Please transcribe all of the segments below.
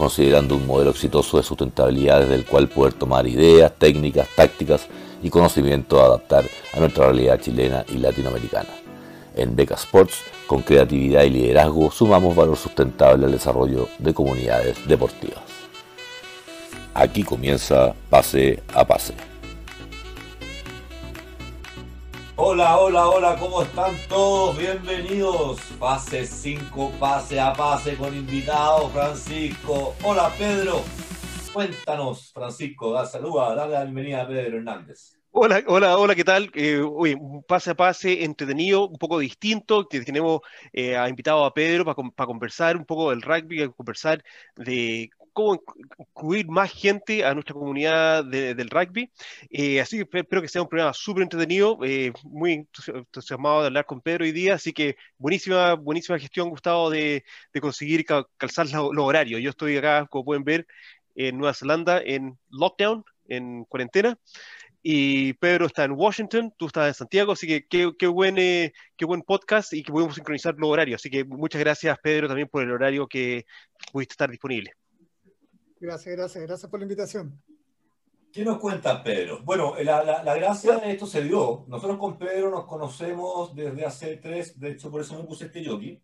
considerando un modelo exitoso de sustentabilidad desde el cual poder tomar ideas, técnicas, tácticas y conocimiento a adaptar a nuestra realidad chilena y latinoamericana. En Beca Sports, con creatividad y liderazgo, sumamos valor sustentable al desarrollo de comunidades deportivas. Aquí comienza Pase a Pase. Hola, hola, hola, ¿cómo están todos? Bienvenidos. Pase 5, pase a pase con invitado Francisco. Hola, Pedro. Cuéntanos, Francisco, da saluda, dale la bienvenida a Pedro Hernández. Hola, hola, hola, ¿qué tal? Eh, un pase a pase entretenido, un poco distinto, que tenemos eh, invitado a Pedro para conversar un poco del rugby, conversar de cómo incluir más gente a nuestra comunidad del rugby. Eh, así que espero que sea un programa súper entretenido, eh, muy entusiasmado de hablar con Pedro hoy día, así que buenísima, buenísima gestión, Gustavo, de, de conseguir calzar los, horarios. Yo estoy acá, como pueden ver, en Nueva Zelanda, en lockdown, en cuarentena y Pedro está en Washington, tú estás en Santiago, así que qué, qué, buen, eh, qué buen podcast y que podemos sincronizar los horarios. Así que muchas gracias, Pedro, también por el horario que pudiste estar disponible. Gracias, gracias, gracias por la invitación. ¿Qué nos cuenta Pedro? Bueno, la, la, gracia de esto se dio. Nosotros con Pedro nos conocemos desde hace tres, de hecho por eso me puse este yogi,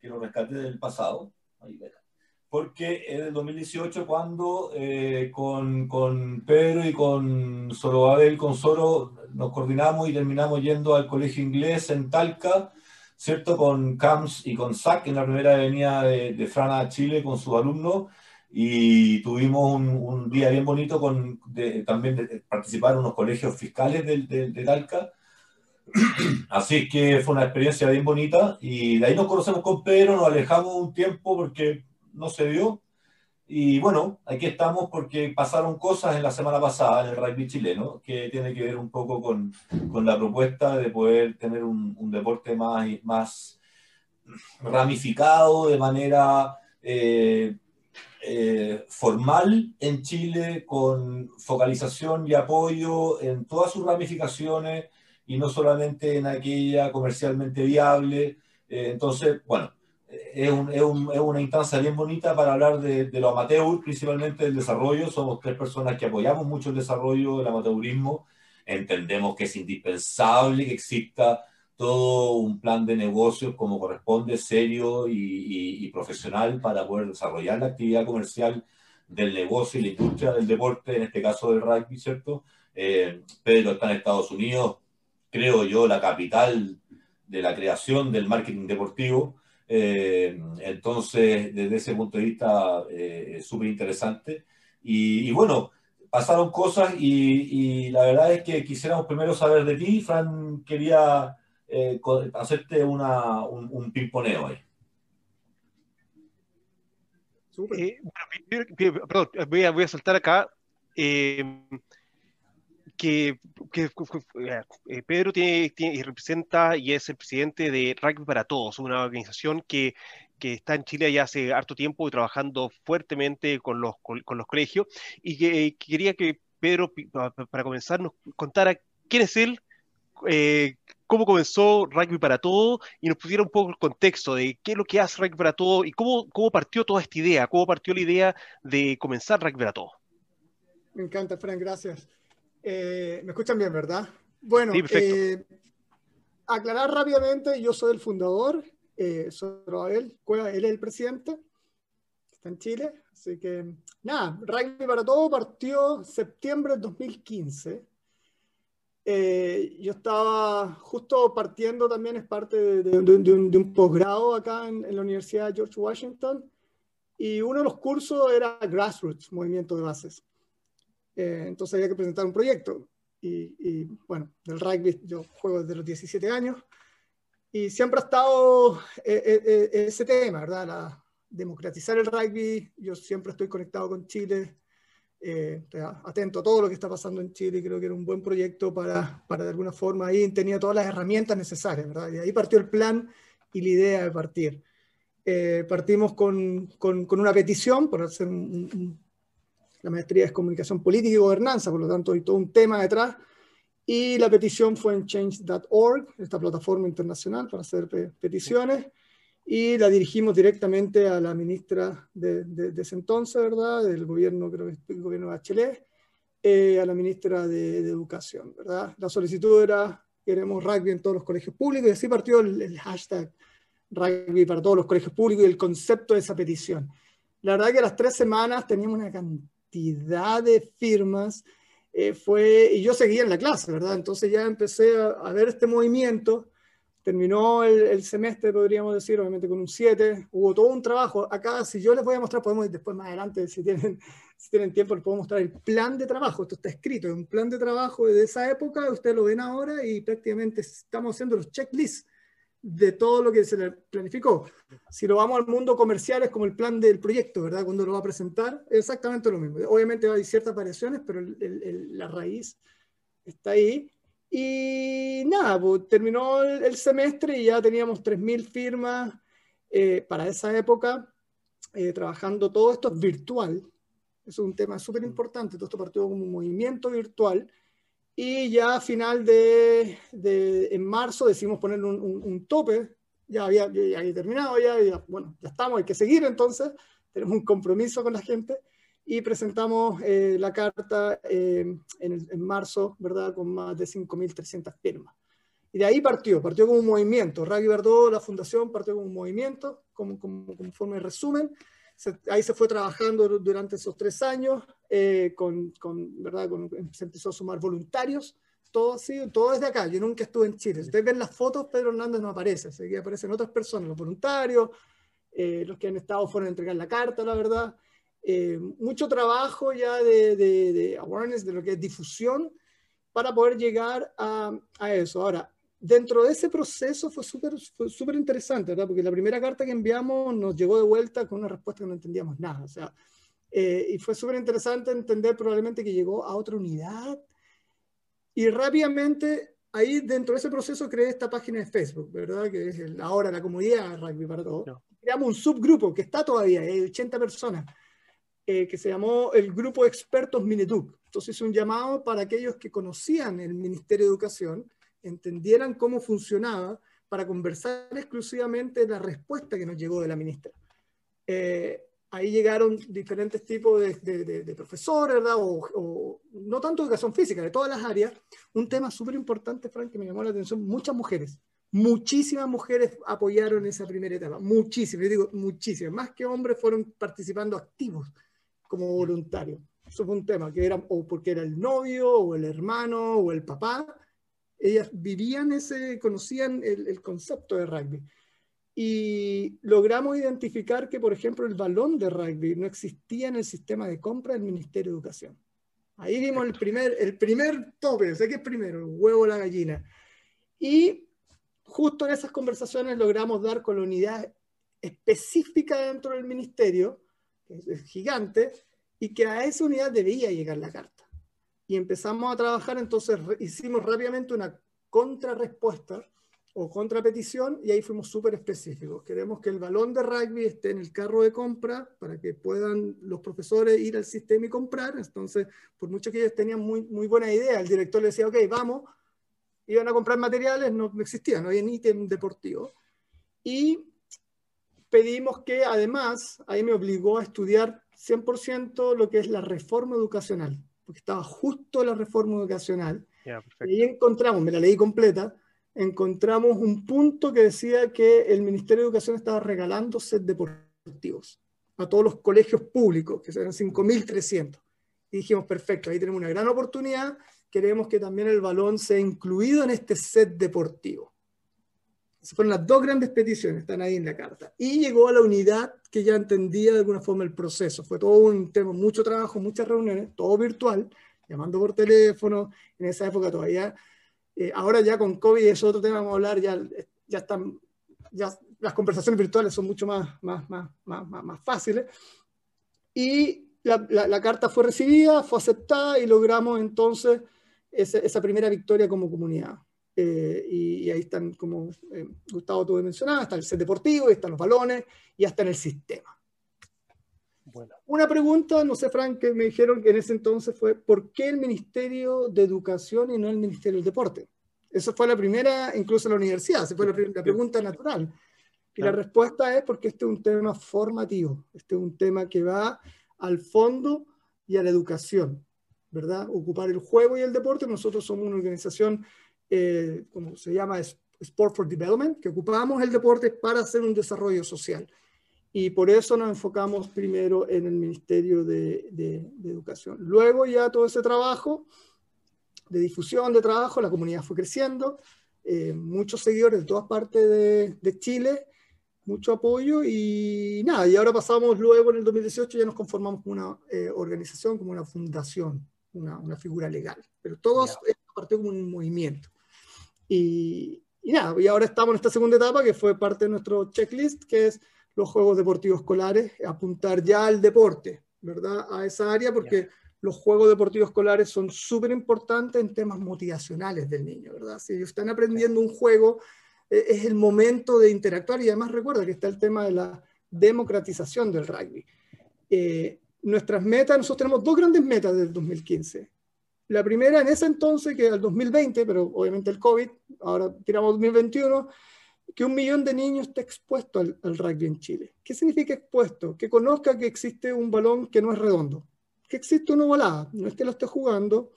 que lo rescate del pasado. Porque en el 2018 cuando eh, con, con, Pedro y con Abel, con Soro, nos coordinamos y terminamos yendo al colegio inglés en Talca, ¿cierto? Con Camps y con SAC en la primera avenida de, de Frana, Chile, con sus alumnos y tuvimos un, día bien bonito con también de, participar en unos colegios fiscales de, de, de, Talca. Así que fue una experiencia bien bonita y de ahí nos conocemos con Pedro, nos alejamos un tiempo porque no se dio. Y bueno, aquí estamos porque pasaron cosas en la semana pasada en el rugby chileno que tiene que ver un poco con, con la propuesta de poder tener un, un deporte más, más ramificado de manera... Eh, eh, formal en Chile con focalización y apoyo en todas sus ramificaciones y no solamente en aquella comercialmente viable. Eh, entonces, bueno, es, un, es, un, es, una instancia bien bonita para hablar de, de, lo amateur, principalmente del desarrollo. Somos tres personas que apoyamos mucho el desarrollo del amateurismo. Entendemos que es indispensable que exista todo un plan de negocios como corresponde, serio y, profesional para poder desarrollar la actividad comercial del negocio y la industria del deporte, en este caso del rugby, ¿cierto? Eh, Pedro está en Estados Unidos, creo yo, la capital de la creación del marketing deportivo. Eh, entonces, desde ese punto de vista, eh, súper interesante. Y, bueno, pasaron cosas y, y, la verdad es que quisiéramos primero saber de ti. Fran quería eh, hacerte una, un, un pimponeo ahí. Eh, perdón, voy a, voy a saltar acá. Eh, que, que eh, Pedro tiene, tiene, representa y es el presidente de Rugby para Todos, una organización que, que está en Chile ya hace harto tiempo y trabajando fuertemente con los, con, con los colegios. Y que, quería que Pedro, para comenzar, nos contara quién es él, eh, cómo comenzó Rugby para Todo y nos pusiera un poco el contexto de qué es lo que hace Rugby para Todo y cómo, cómo partió toda esta idea, cómo partió la idea de comenzar Rugby para Todo. Me encanta, Frank, gracias. Eh, ¿Me escuchan bien, verdad? Bueno, eh, aclarar rápidamente, yo soy el fundador, eh, soy Abel Cueva, él es el presidente, está en Chile, así que nada, Rugby para Todo partió septiembre de 2015 eh, yo estaba justo partiendo también, es parte de, un, posgrado acá en, la Universidad de George Washington, y uno de los cursos era Grassroots, Movimiento de Bases. Eh, entonces había que presentar un proyecto. Y, bueno, del rugby yo juego desde los 17 años, y siempre ha estado eh, ese tema, ¿verdad? La, democratizar el rugby, yo siempre estoy conectado con Chile, eh, atento a todo lo que está pasando en Chile, creo que era un buen proyecto para, para de alguna forma, ahí tenía todas las herramientas necesarias, ¿verdad? Y ahí partió el plan y la idea de partir. Eh, partimos con, con, con, una petición por hacer la maestría es comunicación política y gobernanza, por lo tanto hay todo un tema detrás, y la petición fue en change.org, esta plataforma internacional para hacer peticiones y la dirigimos directamente a la ministra de, de, ese entonces, ¿verdad? Del gobierno, creo que el gobierno de Bachelet, eh, a la ministra de, Educación, ¿verdad? La solicitud era, queremos rugby en todos los colegios públicos, y así partió el, hashtag rugby para todos los colegios públicos y el concepto de esa petición. La verdad que a las tres semanas teníamos una cantidad de firmas, eh, fue, y yo seguía en la clase, ¿verdad? Entonces ya empecé a, a ver este movimiento, terminó el, semestre, podríamos decir, obviamente con un 7, hubo todo un trabajo. Acá, si yo les voy a mostrar, podemos después más adelante, si tienen, si tienen tiempo, les puedo mostrar el plan de trabajo. Esto está escrito, es un plan de trabajo de esa época, ustedes lo ven ahora y prácticamente estamos haciendo los checklists de todo lo que se le planificó. Si lo vamos al mundo comercial es como el plan del proyecto, ¿verdad? Cuando lo va a presentar, exactamente lo mismo. Obviamente hay ciertas variaciones, pero la raíz está ahí. Y nada, pues, terminó el, semestre y ya teníamos 3.000 firmas eh, para esa época, eh, trabajando todo esto virtual. Es un tema súper importante, todo esto partió como un movimiento virtual. Y ya a final de, de en marzo decidimos poner un, un, tope, ya había, ya había terminado, ya, ya, bueno, ya estamos, hay que seguir entonces, tenemos un compromiso con la gente y presentamos eh, la carta eh, en, en, marzo, ¿verdad? Con más de 5.300 firmas. Y de ahí partió, partió como un movimiento. Rugby Verdó, la fundación, partió como un movimiento, como, como, como forma de resumen. ahí se fue trabajando durante esos tres años, eh, con, con, ¿verdad? Con, se empezó a sumar voluntarios, todo así, todo desde acá. Yo nunca estuve en Chile. Si ustedes ven las fotos, Pedro Hernández no aparece, así que aparecen otras personas, los voluntarios, los que han estado fueron a entregar la carta, la verdad. Eh, mucho trabajo ya de, de, awareness, de lo que es difusión, para poder llegar a, a eso. Ahora, dentro de ese proceso fue súper súper interesante, ¿verdad? Porque la primera carta que enviamos nos llegó de vuelta con una respuesta que no entendíamos nada. O sea, eh, y fue súper interesante entender probablemente que llegó a otra unidad. Y rápidamente, ahí dentro de ese proceso creé esta página de Facebook, ¿verdad? Que es ahora la comunidad Rugby para Todos. Creamos un subgrupo que está todavía, hay 80 personas eh, que se llamó el Grupo de Expertos Mineduc. Entonces, un llamado para aquellos que conocían el Ministerio de Educación, entendieran cómo funcionaba, para conversar exclusivamente la respuesta que nos llegó de la ministra. Eh, ahí llegaron diferentes tipos de, profesores, ¿verdad? O, no tanto educación física, de todas las áreas. Un tema súper importante, Frank, que me llamó la atención, muchas mujeres. Muchísimas mujeres apoyaron esa primera etapa, muchísimas, yo digo muchísimas, más que hombres fueron participando activos como voluntario. Eso fue un tema, que era o porque era el novio, o el hermano, o el papá. Ellas vivían ese, conocían el, concepto de rugby. Y logramos identificar que, por ejemplo, el balón de rugby no existía en el sistema de compra del Ministerio de Educación. Ahí vimos el primer, el primer tope, sé que es primero, el huevo o la gallina. Y justo en esas conversaciones logramos dar con la unidad específica dentro del ministerio es gigante, y que a esa unidad debía llegar la carta. Y empezamos a trabajar, entonces hicimos rápidamente una contrarrespuesta o contrapetición y ahí fuimos súper específicos. Queremos que el balón de rugby esté en el carro de compra para que puedan los profesores ir al sistema y comprar. Entonces, por mucho que ellos tenían muy, muy buena idea, el director le decía, ok, vamos, iban a comprar materiales, no, no existía, no había ítem deportivo. Y pedimos que además, ahí me obligó a estudiar 100% lo que es la reforma educacional, porque estaba justo la reforma educacional. y ahí encontramos, me la leí completa, encontramos un punto que decía que el Ministerio de Educación estaba regalando set deportivos a todos los colegios públicos, que eran 5.300. Y dijimos, perfecto, ahí tenemos una gran oportunidad, queremos que también el balón sea incluido en este set deportivo. Fueron las dos grandes peticiones, están ahí en la carta. Y llegó a la unidad que ya entendía de alguna forma el proceso. Fue todo un tema, mucho trabajo, muchas reuniones, todo virtual, llamando por teléfono. En esa época todavía, eh, ahora ya con COVID es otro tema, vamos a hablar, ya, ya están, ya las conversaciones virtuales son mucho más, más, más, más, más fáciles. Y la, carta fue recibida, fue aceptada y logramos entonces esa, primera victoria como comunidad. Eh, y, ahí están, como eh, Gustavo tuve mencionado, está el set deportivo, están los balones y hasta en el sistema. Bueno. Una pregunta, no sé, Frank, que me dijeron que en ese entonces fue, ¿por qué el Ministerio de Educación y no el Ministerio del Deporte? Esa fue la primera, incluso en la universidad, esa fue la, pregunta natural. Y la respuesta es porque este es un tema formativo, este es un tema que va al fondo y a la educación, ¿verdad? Ocupar el juego y el deporte. Nosotros somos una organización, eh, como se llama, Sport for Development, que ocupamos el deporte para hacer un desarrollo social. Y por eso nos enfocamos primero en el Ministerio de, Educación. Luego ya todo ese trabajo de difusión de trabajo, la comunidad fue creciendo, eh, muchos seguidores de todas partes de, de Chile, mucho apoyo y nada, y ahora pasamos luego en el 2018 ya nos conformamos como una eh, organización, como una fundación, una, una figura legal, pero todos yeah. partió como un movimiento. Y, y, nada, y ahora estamos en esta segunda etapa que fue parte de nuestro checklist, que es los Juegos Deportivos Escolares, apuntar ya al deporte, ¿verdad? A esa área, porque los Juegos Deportivos Escolares son súper importantes en temas motivacionales del niño, ¿verdad? Si ellos están aprendiendo un juego, e, es el momento de interactuar y además recuerda que está el tema de la democratización del rugby. Eh, nuestras metas, nosotros tenemos dos grandes metas del 2015. La primera en ese entonces, que era el 2020, pero obviamente el COVID, ahora tiramos 2021, que un millón de niños esté expuesto al, rugby en Chile. ¿Qué significa expuesto? Que conozca que existe un balón que no es redondo, que existe una volada, no es que lo esté jugando,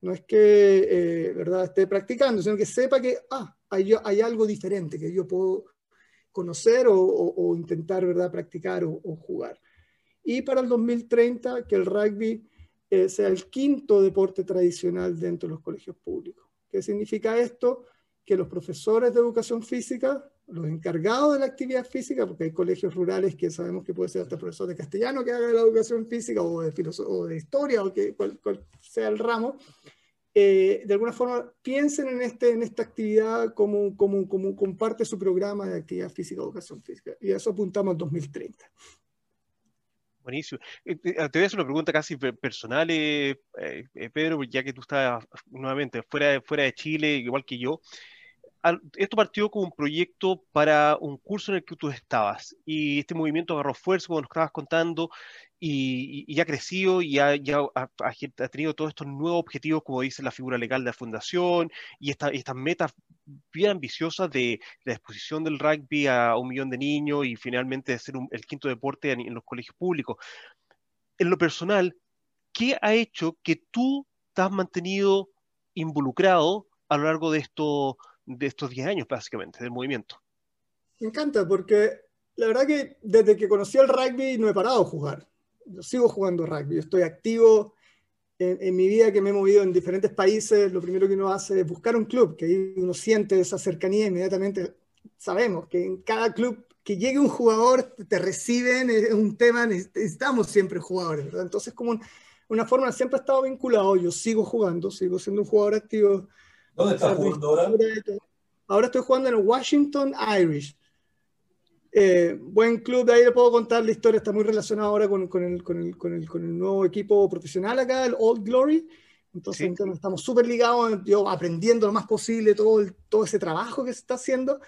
no es que eh, ¿verdad? esté practicando, sino que sepa que ah, hay, hay algo diferente que yo puedo conocer o, intentar ¿verdad? practicar o, jugar. Y para el 2030, que el rugby eh, sea el quinto deporte tradicional dentro de los colegios públicos. ¿Qué significa esto? Que los profesores de educación física, los encargados de la actividad física, porque hay colegios rurales que sabemos que puede ser hasta profesor de castellano que haga la educación física o de, o de historia o que cual sea el ramo, eh, de alguna forma piensen en, este, en esta actividad como, como, como, como parte de su programa de actividad física, educación física. Y a eso apuntamos al 2030. Buenísimo. Eh, te voy a hacer una pregunta casi personal, eh, Pedro, ya que tú estás nuevamente fuera de, fuera de Chile, igual que yo esto partió como un proyecto para un curso en el que tú estabas y este movimiento agarró fuerza, como nos estabas contando, y, ya ha crecido y ha, ya ha, tenido todos estos nuevos objetivos, como dice la figura legal de la fundación, y estas metas bien ambiciosas de la exposición del rugby a un millón de niños y finalmente de ser el quinto deporte en, en los colegios públicos. En lo personal, ¿qué ha hecho que tú te has mantenido involucrado a lo largo de estos de estos 10 años, básicamente, del movimiento. Me encanta, porque la verdad que desde que conocí el rugby no he parado de jugar. Yo sigo jugando rugby, estoy activo en, mi vida que me he movido en diferentes países. Lo primero que uno hace es buscar un club, que ahí uno siente esa cercanía inmediatamente. Sabemos que en cada club que llegue un jugador, te reciben, es un tema, necesitamos siempre jugadores. Entonces, como una forma, siempre he estado vinculado, yo sigo jugando, sigo siendo un jugador activo ¿Dónde estás jugando ahora? Ahora estoy jugando en el Washington Irish. Eh, buen club, de ahí le puedo contar la historia, está muy relacionado ahora con, con, el, con, el, con, el, con el, nuevo equipo profesional acá, el Old Glory. Entonces, estamos súper ligados, yo aprendiendo lo más posible todo, el, todo ese trabajo que se está haciendo,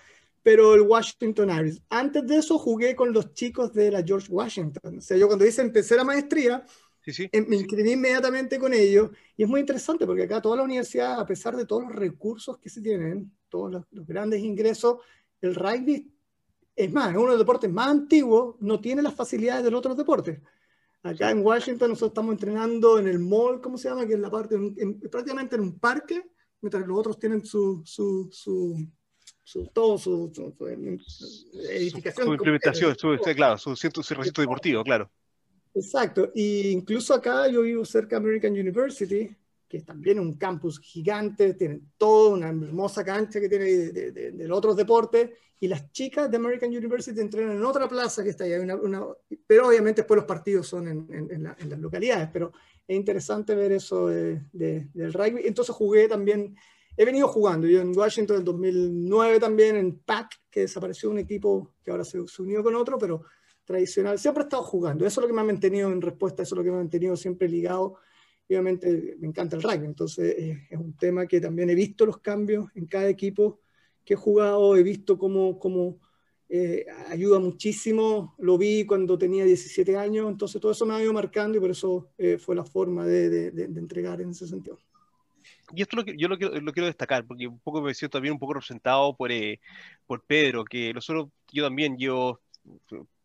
pero el Washington Irish. Antes de eso jugué con los chicos de la George Washington. O sea, yo cuando hice empecé la maestría, Em, me inscribí inmediatamente con ellos y es muy interesante porque acá toda la universidad, a pesar de todos los recursos que se tienen, todos los, grandes ingresos, el rugby es más, es uno de los deportes más antiguos, no tiene las facilidades de los otros deportes. Acá en Washington nosotros estamos entrenando en el mall, ¿cómo se llama? Que es la parte, prácticamente en un parque, mientras los otros tienen su, su, su, su todo su, edificación. Su, implementación, su, claro, su, su recinto deportivo, claro. Exacto, e incluso acá yo vivo cerca de American University, que es también un campus gigante, tienen toda una hermosa cancha que tiene de, de, otros deportes, y las chicas de American University entrenan en otra plaza que está ahí, pero obviamente después los partidos son en, en, las localidades, pero es interesante ver eso del rugby. Entonces jugué también, he venido jugando, yo en Washington en 2009 también, en PAC, que desapareció un equipo que ahora se, se unió con otro, pero tradicional, siempre he estado jugando. Eso es lo que me ha mantenido en respuesta, eso es lo que me ha mantenido siempre ligado. obviamente me encanta el rugby, entonces eh, es un tema que también he visto los cambios en cada equipo que he jugado, he visto cómo, cómo eh, ayuda muchísimo. Lo vi cuando tenía 17 años, entonces todo eso me ha ido marcando y por eso eh, fue la forma de, de, entregar en ese sentido. Y esto lo que, yo lo quiero, lo quiero destacar, porque un poco me siento también un poco representado por, eh, por Pedro, que nosotros, yo también, yo,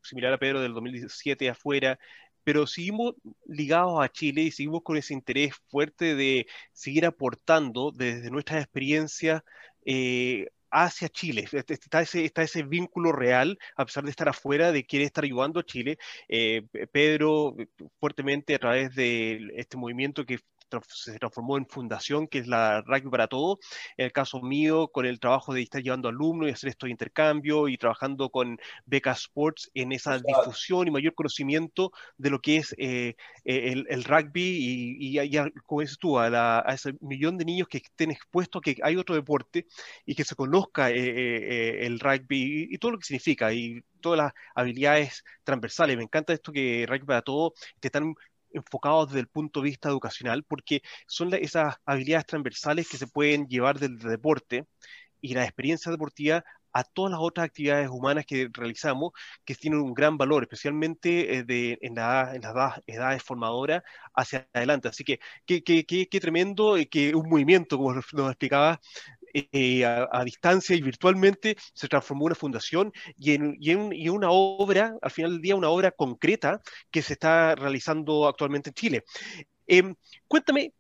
similar a Pedro del 2017 afuera, pero seguimos ligados a Chile y seguimos con ese interés fuerte de seguir aportando desde nuestras experiencias eh, hacia Chile. Está ese, vínculo real, a pesar de estar afuera, de quiere estar ayudando a Chile. Eh, Pedro, fuertemente a través de este movimiento que se transformó en fundación, que es la Rugby para Todo. En el caso mío, con el trabajo de estar llevando alumnos y hacer estos intercambios y trabajando con Beca Sports en esa difusión y mayor conocimiento de lo que es eh, eh, el, rugby y, y, como dices tú, a, ese millón de niños que estén expuestos a que hay otro deporte y que se conozca eh, el rugby y, todo lo que significa y todas las habilidades transversales. Me encanta esto que Rugby para Todo te están enfocados desde el punto de vista educacional, porque son esas habilidades transversales que se pueden llevar del deporte y la experiencia deportiva a todas las otras actividades humanas que realizamos, que tienen un gran valor, especialmente eh, de, en, la, en, las edades formadoras hacia adelante. Así que qué tremendo eh, que un movimiento, como nos explicaba, eh, a, distancia y virtualmente, se transformó en una fundación y en, y, una obra, al final del día, una obra concreta que se está realizando actualmente en Chile. Em, cuéntame,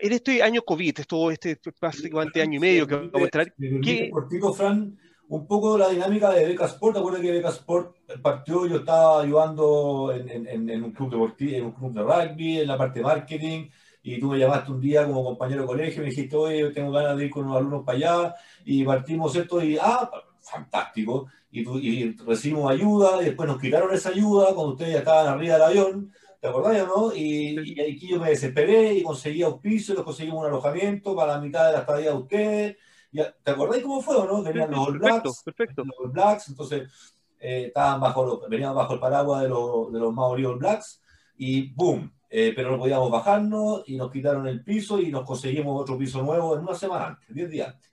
en este año COVID, esto, este básicamente año y medio que vamos a entrar, ¿qué... Fran, un poco la dinámica de Beca Sport, acuerdas que Beca Sport partió, yo estaba ayudando en, en, en un club deportivo, en un club de rugby, en la parte de marketing, y tú me llamaste un día como compañero de colegio, me dijiste, oye, tengo ganas de ir con unos alumnos para allá, y partimos esto, y ah, fantástico, y, y recibimos ayuda, y después nos quitaron esa ayuda cuando ustedes ya estaban arriba del avión, ¿te acordás o no? Y, y aquí yo me desesperé y conseguí auspicio, les conseguimos un alojamiento para la mitad de la estadía de ustedes, ¿te acordás cómo fue o no? Venían los All Blacks, perfecto, los Blacks, entonces eh, estaban bajo, venían bajo el paraguas de los, de los Maori All Blacks, y ¡boom! Eh, pero no podíamos bajarnos y nos quitaron el piso y nos conseguimos otro piso nuevo en una semana antes, 10 días antes.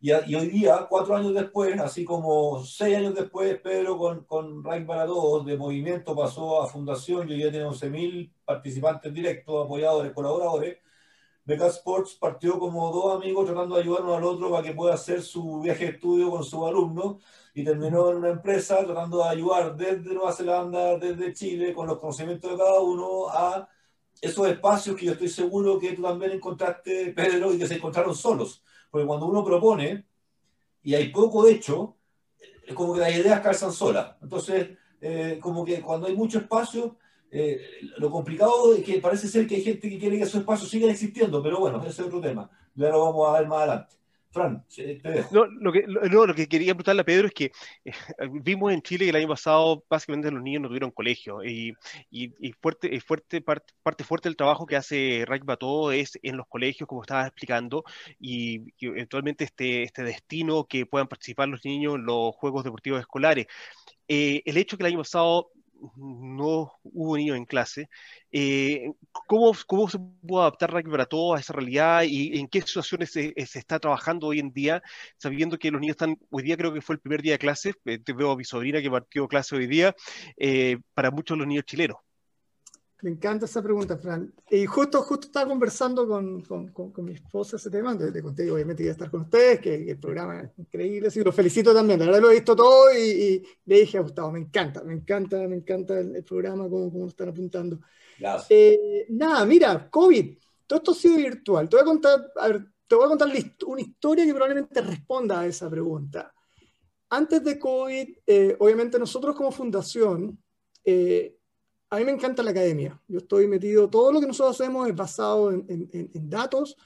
Y, y, hoy día, cuatro años después, así como seis años después, Pedro con, con Rank para Todos de movimiento pasó a fundación y hoy día tiene 11.000 participantes directos, apoyadores, colaboradores. Beca Sports partió como dos amigos tratando de ayudarnos al otro para que pueda hacer su viaje de estudio con sus alumnos y terminó en una empresa tratando de ayudar desde Nueva Zelanda, desde Chile, con los conocimientos de cada uno a esos espacios que yo estoy seguro que tú también encontraste, Pedro, y que se encontraron solos. Porque cuando uno propone y hay poco hecho, es como que las ideas calzan solas. Entonces, eh, como que cuando hay mucho espacio, eh, lo complicado es que parece ser que hay gente que quiere que esos espacios sigan existiendo, pero bueno, ese es otro tema. Ya lo vamos a ver más adelante. Fran, te dejo. No, lo que, no, lo que quería preguntarle a Pedro es que eh, vimos en Chile que el año pasado básicamente los niños no tuvieron colegio y, y, fuerte, fuerte parte, parte, fuerte del trabajo que hace Rugby todo es en los colegios, como estabas explicando, y, eventualmente este, este destino que puedan participar los niños en los Juegos Deportivos Escolares. Eh, el hecho que el año pasado no hubo niños en clase. Eh, ¿cómo, ¿Cómo se puede adaptar Rugby para todo a esa realidad y en qué situaciones se, está trabajando hoy en día, sabiendo que los niños están, hoy día creo que fue el primer día de clase, eh, te veo a mi sobrina que partió clase hoy día, eh, para muchos de los niños chilenos? Me encanta esa pregunta, Fran. Y justo, justo estaba conversando con, con, con, mi esposa ese tema, te conté, obviamente, iba a estar con ustedes, que, el programa es increíble, y lo felicito también, la verdad lo he visto todo y, le dije a Gustavo, me encanta, me encanta, me encanta el, programa, como, como lo están apuntando. Gracias. Eh, nada, mira, COVID, todo esto ha sido virtual. Te voy a contar, a ver, te voy a contar una historia que probablemente responda a esa pregunta. Antes de COVID, eh, obviamente nosotros como fundación, eh, a mí me encanta la academia. Yo estoy metido, todo lo que nosotros hacemos es basado en, datos,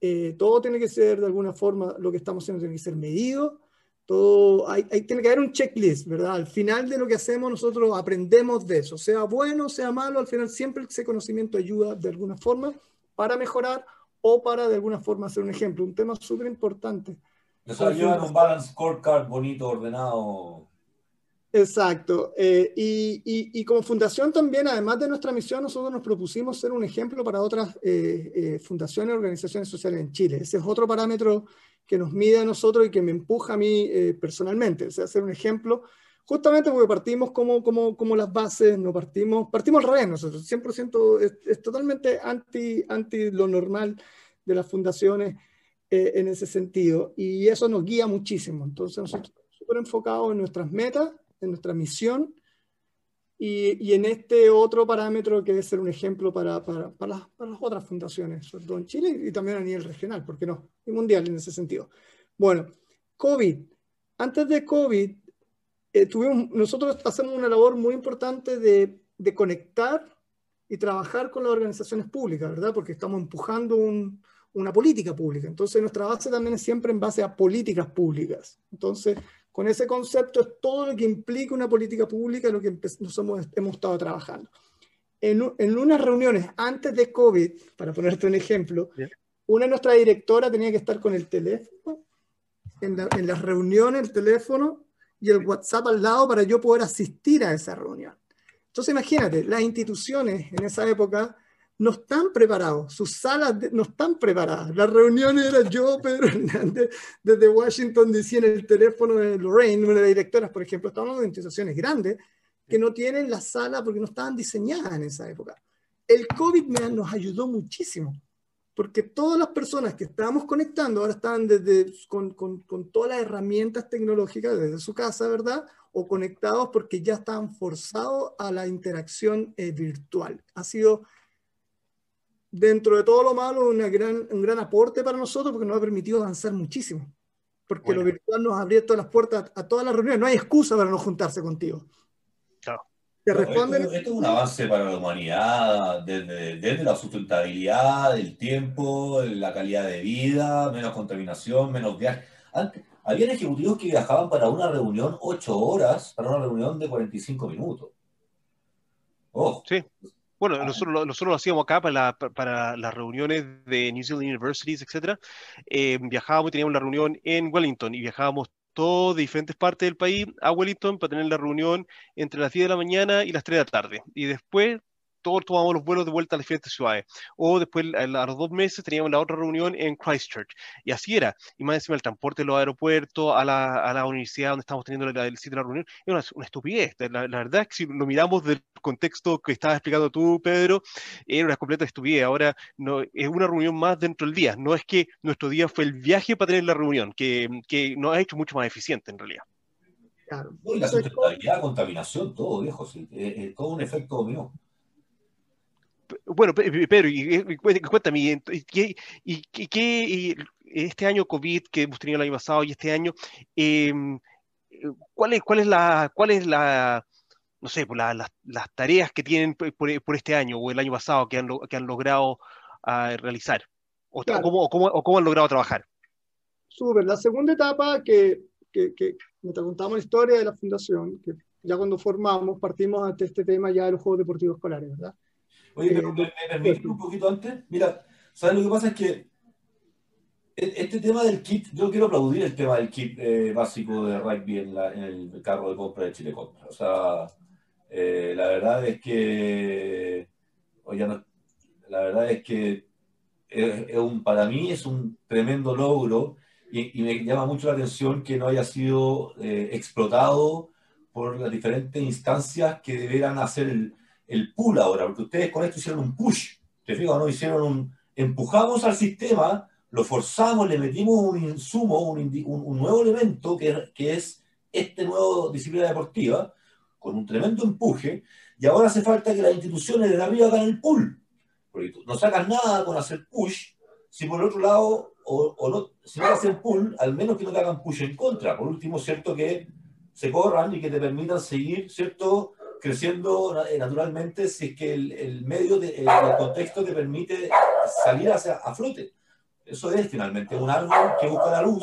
eh, todo tiene que ser de alguna forma, lo que estamos haciendo tiene que ser medido, todo, hay, tiene que haber un checklist, ¿verdad? Al final de lo que hacemos nosotros aprendemos de eso, sea bueno, sea malo, al final siempre ese conocimiento ayuda de alguna forma para mejorar o para de alguna forma hacer un ejemplo, un tema súper importante. Eso ayuda en un balance scorecard bonito, ordenado. Exacto. Eh, y, como fundación también, además de nuestra misión, nosotros nos propusimos ser un ejemplo para otras eh, eh, fundaciones y organizaciones sociales en Chile. Ese es otro parámetro que nos mide a nosotros y que me empuja a mí personalmente, o sea, ser un ejemplo, justamente porque partimos como, como, como las bases, no partimos, partimos al revés nosotros, 100% es, es totalmente anti, anti lo normal de las fundaciones en ese sentido, y eso nos guía muchísimo. Entonces, nosotros enfocados en nuestras metas en nuestra misión y, en este otro parámetro que debe ser un ejemplo para, para, para, las, para, las, otras fundaciones, sobre todo en Chile y también a nivel regional, ¿por qué no? Y mundial en ese sentido. Bueno, COVID. Antes de COVID, eh, tuvimos, nosotros hacemos una labor muy importante de, de, conectar y trabajar con las organizaciones públicas, ¿verdad? Porque estamos empujando un, una política pública. Entonces, nuestra base también es siempre en base a políticas públicas. Entonces, con ese concepto es todo lo que implica una política pública, lo que nos hemos, hemos estado trabajando. En, en, unas reuniones antes de COVID, para ponerte un ejemplo, una de nuestras directoras tenía que estar con el teléfono, en, en las reuniones, el teléfono y el WhatsApp al lado para yo poder asistir a esa reunión. Entonces imagínate, las instituciones en esa época no están preparados, sus salas no están preparadas. Las reuniones era yo, Pedro Hernández, desde Washington, DC en el teléfono de Lorraine, una de las directoras, por ejemplo, estamos hablando de instituciones grandes que no tienen la sala porque no estaban diseñadas en esa época. El COVID nos ayudó muchísimo, porque todas las personas que estábamos conectando ahora estaban desde, con, con, con todas las herramientas tecnológicas desde su casa, ¿verdad? O conectados porque ya estaban forzados a la interacción eh, virtual. Ha sido dentro de todo lo malo, una gran, un gran aporte para nosotros porque nos ha permitido avanzar muchísimo. Porque lo virtual nos ha abierto las puertas a, todas las reuniones. No hay excusa para no juntarse contigo. Claro. ¿Te responden? Esto, es un avance para la humanidad, desde, desde, la sustentabilidad, el tiempo, la calidad de vida, menos contaminación, menos viajes. Antes, había ejecutivos que viajaban para una reunión ocho horas, para una reunión de 45 minutos. Oh. Sí. Bueno, nosotros, nosotros lo hacíamos acá para, para las reuniones de New Zealand Universities, etc. Eh, viajábamos y teníamos la reunión en Wellington y viajábamos todos de diferentes partes del país a Wellington para tener la reunión entre las 10 de la mañana y las 3 de la tarde. Y después todos tomamos los vuelos de vuelta a las diferentes ciudades. O después, a los dos meses, teníamos la otra reunión en Christchurch. Y así era. Y más encima el transporte de los aeropuertos, a la, a la universidad donde estamos teniendo el sitio de la reunión, es una, una, estupidez. La, la, verdad es que si lo miramos del contexto que estabas explicando tú, Pedro, era una completa estupidez. Ahora no, es una reunión más dentro del día. No es que nuestro día fue el viaje para tener la reunión, que, que nos ha hecho mucho más eficiente en realidad. Claro. y la sustentabilidad, contaminación, todo, viejo, sí, todo un efecto dominó bueno, Pedro, y, cuéntame, ¿y, y, y, este año COVID que hemos tenido el año pasado y este año, em, ¿cuál, es, cuál, es la, ¿cuál es la, no sé, pues las tareas que tienen por, este año o el año pasado que han, que han logrado ah, realizar? O, cómo, cómo, han logrado trabajar? Súper. La segunda etapa que, que, que me preguntamos la historia de la fundación, que ya cuando formamos partimos ante este tema ya de los Juegos Deportivos Escolares, ¿verdad? Oye, pero me, permites un poquito antes. Mira, ¿sabes lo que pasa? Es que e, este tema del kit, yo quiero aplaudir el tema del kit eh, básico de rugby en, el carro de compra de Chile Contra. O sea, eh, la verdad es que, oye, la verdad es que es, un, para mí es un tremendo logro y, me llama mucho la atención que no haya sido eh, explotado por las diferentes instancias que deberán hacer el, el pull ahora, porque ustedes con esto hicieron un push, ¿te fijas? ¿no? Hicieron un, empujamos al sistema, lo forzamos, le metimos un insumo, un, un, nuevo elemento que, que, es este nuevo disciplina deportiva, con un tremendo empuje, y ahora hace falta que las instituciones de arriba hagan el pull, porque no sacas nada con hacer push, si por el otro lado, o, o no, si no hacen pull, al menos que no te hagan push en contra. Por último, cierto que se corran y que te permitan seguir, ¿cierto? Creciendo eh, naturalmente si es que el, medio, de, el, contexto te permite salir hacia, a flote. Eso es finalmente un árbol que busca la luz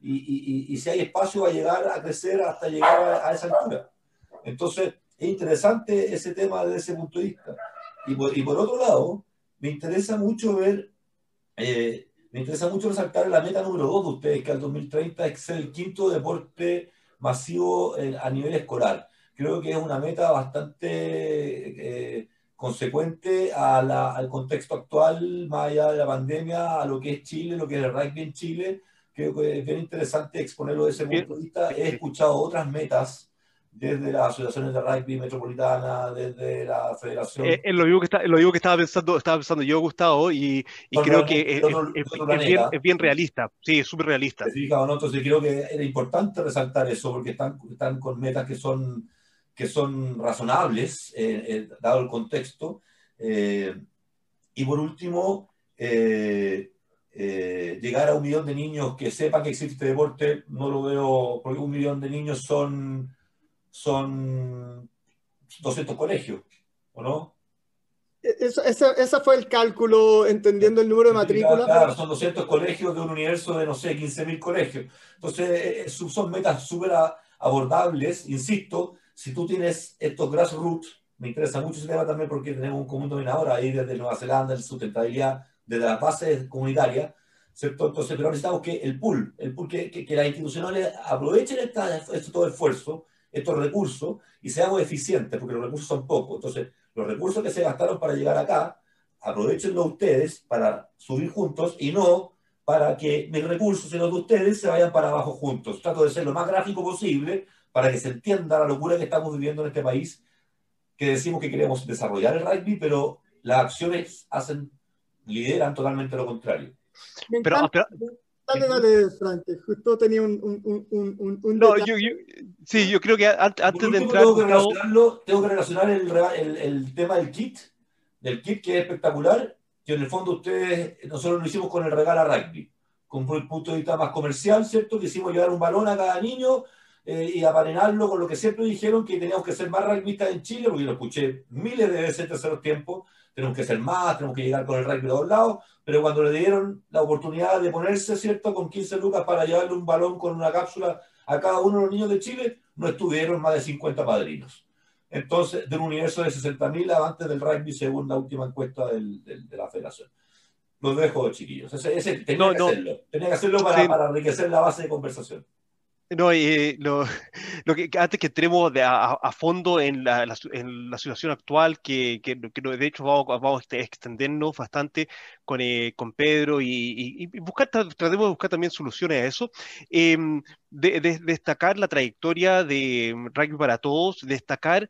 y, y, si hay espacio va a llegar a crecer hasta llegar a, esa altura. Entonces, es interesante ese tema desde ese punto de vista. Y por, y por otro lado, me interesa mucho ver, eh, me interesa mucho resaltar la meta número dos de ustedes, que al 2030 es el quinto deporte masivo a nivel escolar. Creo que es una meta bastante eh, consecuente al contexto actual, más allá de la pandemia, a lo que es Chile, lo que es el rugby en Chile. Creo que es bien interesante exponerlo desde ese punto de vista. He escuchado otras metas desde las asociaciones de rugby metropolitana, desde la federación. Es, lo, mismo que lo digo que estaba pensando, estaba pensando yo, Gustavo, y, y creo que es, bien, es, bien, realista, sí, es súper realista. Entonces creo que era importante resaltar eso, porque están, están con metas que son, que son razonables, eh, eh, dado el contexto. Eh, y por último, llegar a un millón de niños que sepan que existe este deporte, no lo veo, porque un millón de niños son son 200 colegios, ¿o no? ese, fue el cálculo, entendiendo el número de matrículas. Claro, son 200 colegios de un universo de, no sé, 15.000 colegios. Entonces, eh, eh, son metas súper abordables, insisto, si tú tienes estos grassroots, me interesa mucho ese tema también porque tenemos un común dominador ahí desde Nueva Zelanda, la sustentabilidad, desde la base comunitaria, ¿cierto? Entonces, pero necesitamos que el pool, el pool que, que, las institucionales aprovechen esta, este, todo esfuerzo estos recursos y seamos eficientes, porque los recursos son pocos. Entonces, los recursos que se gastaron para llegar acá, aprovechenlo ustedes para subir juntos y no para que mis recursos y los de ustedes se vayan para abajo juntos. Trato de ser lo más gráfico posible para que se entienda la locura que estamos viviendo en este país, que decimos que queremos desarrollar el rugby, pero las acciones hacen, lideran totalmente lo contrario. Pero, Dale, dale, Frank, justo tenía un... un, un, un no, yo, yo, sí, yo creo que antes de entrar... Tengo que, relacionarlo, tengo que relacionar el, el, el, tema del kit, del kit que es espectacular, que en el fondo ustedes, nosotros lo hicimos con el regalo a rugby, con el punto de vista más comercial, ¿cierto? Que hicimos llevar un balón a cada niño eh, y aparenarlo con lo que siempre dijeron que teníamos que ser más rugbyistas en Chile, porque lo escuché miles de veces en terceros tiempos, tenemos que ser más, tenemos que llegar con el rugby de dos lados, pero cuando le dieron la oportunidad de ponerse, ¿cierto?, con 15 lucas para llevarle un balón con una cápsula a cada uno de los niños de Chile, no estuvieron más de 50 padrinos. Entonces, de un universo de 60.000 avantes del rugby, según la última encuesta del, de la federación. Los dejo, chiquillos. Ese, tenía, que Hacerlo. tenía que hacerlo para, para enriquecer la base de conversación. No, eh, lo, que antes que entremos a, a, fondo en la, situación actual, que, que, de hecho vamos, a extendernos bastante con, eh, Pedro y, buscar, tratemos de buscar también soluciones a eso. Em, de, destacar la trayectoria de Rugby para Todos, destacar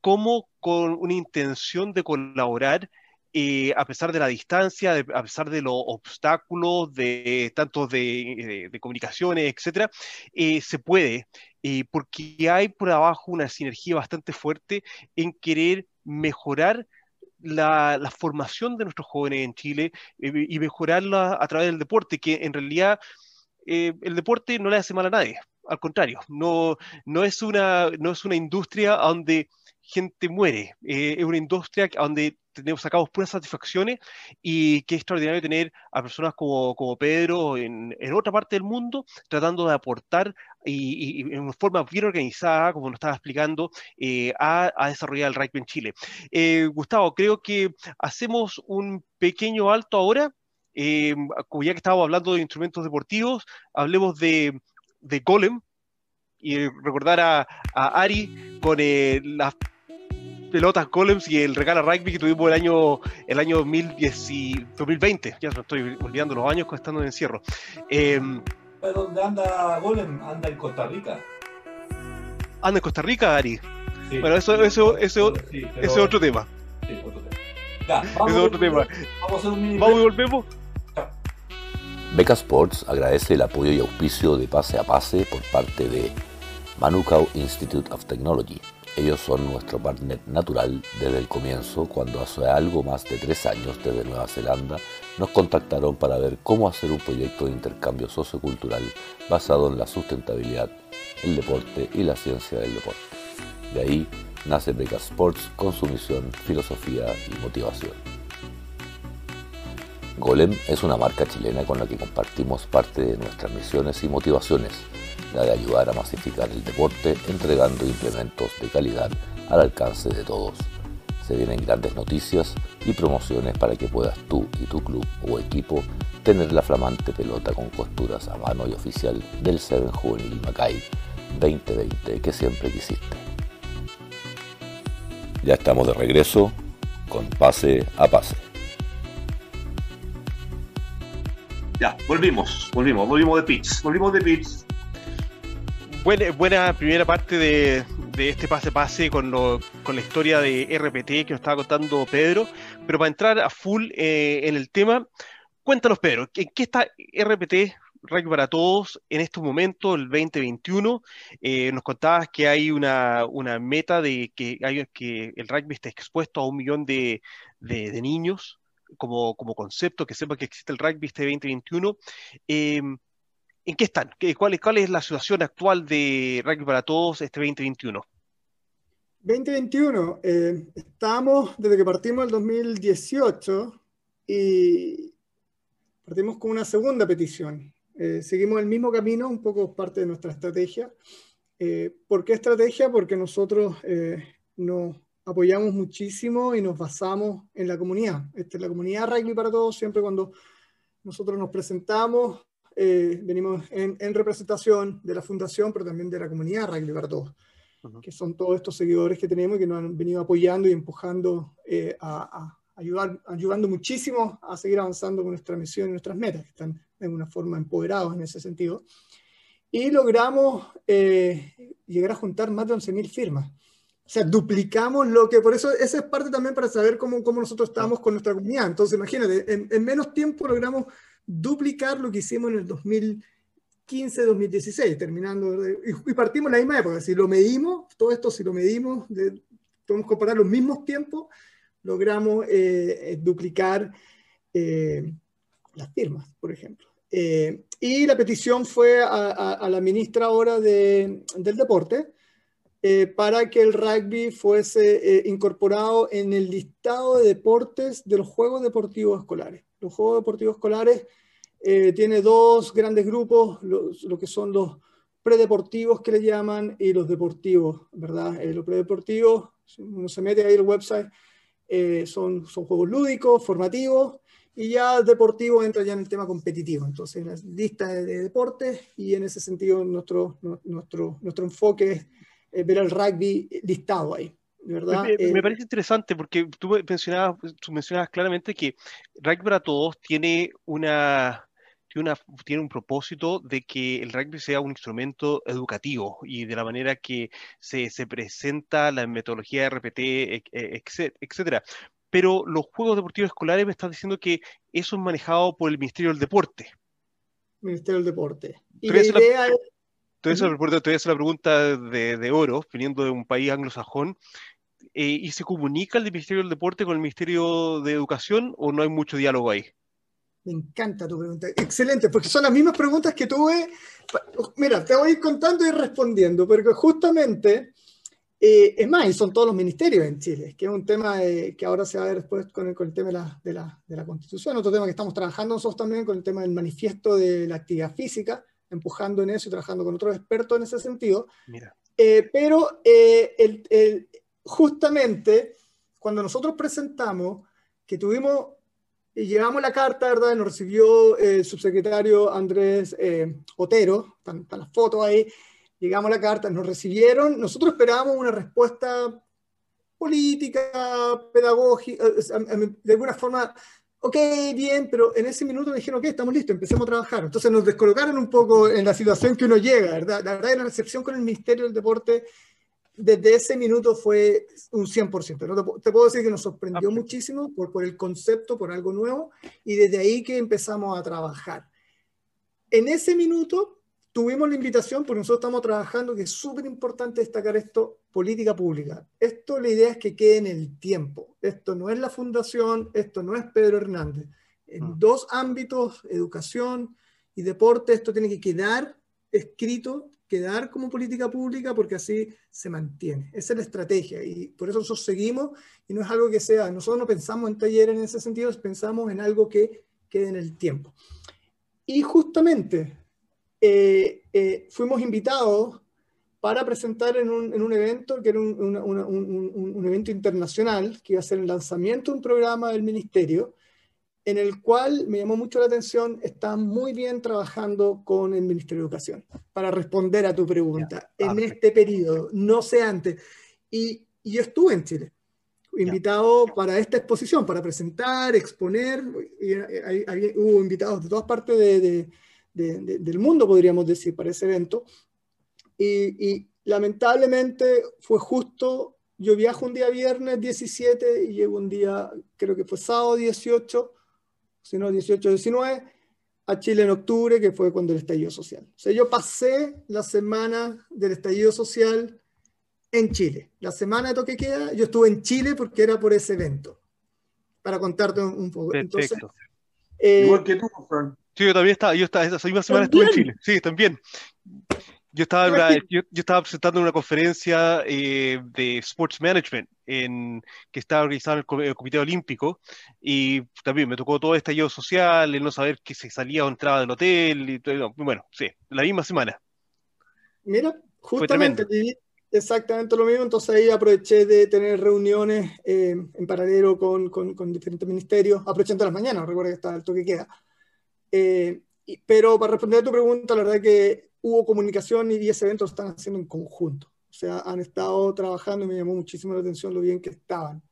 cómo con una intención de colaborar eh, a pesar de la distancia, a pesar de los obstáculos, de tanto de, comunicaciones, etcétera, eh, se puede, eh, porque hay por abajo una sinergia bastante fuerte en querer mejorar la, formación de nuestros jóvenes en Chile y mejorarla a través del deporte, que en realidad el deporte no le hace mal a nadie, al contrario, no, no, es, una, no es una industria donde gente muere, es una industria donde tenemos sacamos puras satisfacciones y qué extraordinario tener a personas como, como Pedro en, en, otra parte del mundo tratando de aportar y, y, en forma bien organizada, como nos estaba explicando, eh, a, a, desarrollar el rugby en Chile. Eh, Gustavo, creo que hacemos un pequeño alto ahora. Eh, como ya que estábamos hablando de instrumentos deportivos, hablemos de, de Golem y recordar a, a Ari con las pelotas Golems y el regalo rugby que tuvimos el año, el año 2020. Ya me estoy olvidando los años estando en encierro. Eh, ¿Dónde anda Golem? Anda en Costa Rica. ¿Anda en Costa Rica, Ari? bueno, eso, eso, eso, ese es otro tema. Sí, otro tema. Ya, vamos, es otro tema. Vamos a hacer un mini Vamos y volvemos. Beca Sports agradece el apoyo y auspicio de Pase a Pase por parte de Manukau Institute of Technology, ellos son nuestro partner natural desde el comienzo, cuando hace algo más de tres años desde Nueva Zelanda nos contactaron para ver cómo hacer un proyecto de intercambio sociocultural basado en la sustentabilidad, el deporte y la ciencia del deporte. De ahí nace Break Sports con su misión, filosofía y motivación. Golem es una marca chilena con la que compartimos parte de nuestras misiones y motivaciones de ayudar a masificar el deporte entregando implementos de calidad al alcance de todos. Se vienen grandes noticias y promociones para que puedas tú y tu club o equipo tener la flamante pelota con costuras a mano y oficial del Seven Juvenil Macay, 2020 que siempre quisiste. Ya estamos de regreso con Pase a Pase. Ya, volvimos, volvimos, volvimos de Pits, volvimos de Pits. Buena, buena primera parte de, este pase pase con, la historia de RPT que nos estaba contando Pedro, pero para entrar a full eh, en el tema, cuéntanos Pedro, ¿en qué está RPT Rugby para Todos en estos momentos, el 2021? Eh, nos contabas que hay una, meta de que, hay, que el rugby esté expuesto a un millón de, niños como, concepto, que sepa que existe el rugby este 2021. Em, ¿En qué están? ¿Cuál, ¿Cuál es la situación actual de Rugby para Todos este 2021? 2021, eh, estamos desde que partimos el 2018 y partimos con una segunda petición. Eh, seguimos el mismo camino, un poco parte de nuestra estrategia. Eh, ¿Por qué estrategia? Porque nosotros no, apoyamos muchísimo y nos basamos en la comunidad. Esta es la comunidad Rugby para Todos. Siempre cuando nosotros nos presentamos, eh, venimos en, representación de la fundación, pero también de la comunidad Rugby para Todos, que son todos estos seguidores que tenemos y que nos han venido apoyando y empujando eh, a, ayudar, ayudando muchísimo a seguir avanzando con nuestra misión y nuestras metas, que están de alguna forma empoderados en ese sentido. Y logramos eh, llegar a juntar más de 11.000 firmas. O sea, duplicamos lo que, por eso esa es parte también para saber cómo, cómo nosotros estamos con nuestra comunidad. Entonces, imagínate, en, menos tiempo logramos duplicar lo que hicimos en el 2015, 2016, terminando, y, partimos en la misma época. Si lo medimos, todo esto, si lo medimos, de, podemos comparar los mismos tiempos, logramos eh, eh, duplicar eh, las firmas, por ejemplo. y la petición fue a, la ministra ahora de, del deporte, eh, para que el rugby fuese eh, incorporado en el listado de deportes de los Juegos Deportivos Escolares. Los Juegos Deportivos Escolares eh, tiene dos grandes grupos, lo que son los predeportivos que le llaman y los deportivos, ¿verdad? los predeportivos, uno se mete ahí el website, son, son juegos lúdicos, formativos, y ya deportivo entra ya en el tema competitivo. Entonces, en la lista de, de deportes y en ese sentido nuestro, nuestro, nuestro enfoque es eh, ver el rugby listado ahí. ¿Verdad? Me, eh, parece interesante porque tú mencionabas, tú mencionabas claramente que Rugby para Todos tiene una, tiene, una, tiene un propósito de que el rugby sea un instrumento educativo y de la manera que se, se presenta la metodología RPT, etcétera. Pero los Juegos Deportivos Escolares me están diciendo que eso es manejado por el Ministerio del Deporte. Ministerio del Deporte. Y la idea es entonces, te voy a hacer la pregunta de, oro, viniendo de un país anglosajón. Eh, ¿Y se comunica el Ministerio del Deporte con el Ministerio de Educación o no hay mucho diálogo ahí? Me encanta tu pregunta. Excelente, porque son las mismas preguntas que tuve. Mira, te voy a ir contando y respondiendo, porque justamente, eh, es más, y son todos los ministerios en Chile, que es un tema que ahora se va a ver después con el, con el tema de la, de, la, de la, Constitución, otro tema que estamos trabajando nosotros también con el tema del manifiesto de la actividad física, empujando en eso y trabajando con otros expertos en ese sentido. Eh, pero eh, justamente cuando nosotros presentamos que tuvimos y llevamos la carta, ¿verdad? Nos recibió el subsecretario Andrés eh, Otero, están, las fotos ahí, llegamos a la carta, nos recibieron, nosotros esperábamos una respuesta política, pedagógica, de alguna forma ok, bien, pero en ese minuto me dijeron, ok, estamos listos, empecemos a trabajar. Entonces nos descolocaron un poco en la situación que uno llega, ¿verdad? La verdad, la recepción con el Ministerio del Deporte desde ese minuto fue un 100%. ¿no? Te, puedo decir que nos sorprendió muchísimo por, por el concepto, por algo nuevo, y desde ahí que empezamos a trabajar. En ese minuto tuvimos la invitación, porque nosotros estamos trabajando, que es súper importante destacar esto, política pública. Esto la idea es que quede en el tiempo. Esto no es la fundación, esto no es Pedro Hernández. En ah. dos ámbitos, educación y deporte, esto tiene que quedar escrito, quedar como política pública, porque así se mantiene. Esa es la estrategia y por eso nosotros seguimos y no es algo que sea, nosotros no pensamos en talleres en ese sentido, pensamos en algo que quede en el tiempo. Y justamente eh, eh, fuimos invitados para presentar en un, en un evento que era un, un, evento internacional, que iba a ser el lanzamiento de un programa del ministerio, en el cual me llamó mucho la atención, está muy bien trabajando con el Ministerio de Educación para responder a tu pregunta en este periodo, no sé antes. Y, y yo estuve en Chile, invitado para esta exposición, para presentar, exponer, y, hubo invitados de todas partes de, de, del mundo, podríamos decir, para ese evento. Y, y lamentablemente fue justo, yo viajo un día viernes 17 y llego un día, creo que fue sábado 18, si no 18, 19, a Chile en octubre, que fue cuando el estallido social. O sea, yo pasé la semana del estallido social en Chile. La semana de toque queda, yo estuve en Chile porque era por ese evento. Para contarte un poco. Perfecto. Eh, Igual que tú, Frank. Sí, yo también estaba, yo estaba, esa misma semana estuve en Chile. Sí, también. Yo estaba, yo, estaba presentando una conferencia eh, de Sports Management en, que estaba organizada en el, Comité Olímpico y también me tocó todo este estallido social, el no saber que se salía o entraba del hotel. Y todo, bueno, sí, la misma semana. Mira, justamente exactamente lo mismo, entonces ahí aproveché de tener reuniones eh, en paralelo con, con, con, diferentes ministerios, aprovechando las mañanas, recuerda que está el toque queda. Eh, pero para responder a tu pregunta, la verdad que hubo comunicación y ese evento lo están haciendo en conjunto. O sea, han estado trabajando y me llamó muchísimo la atención lo bien que estaban.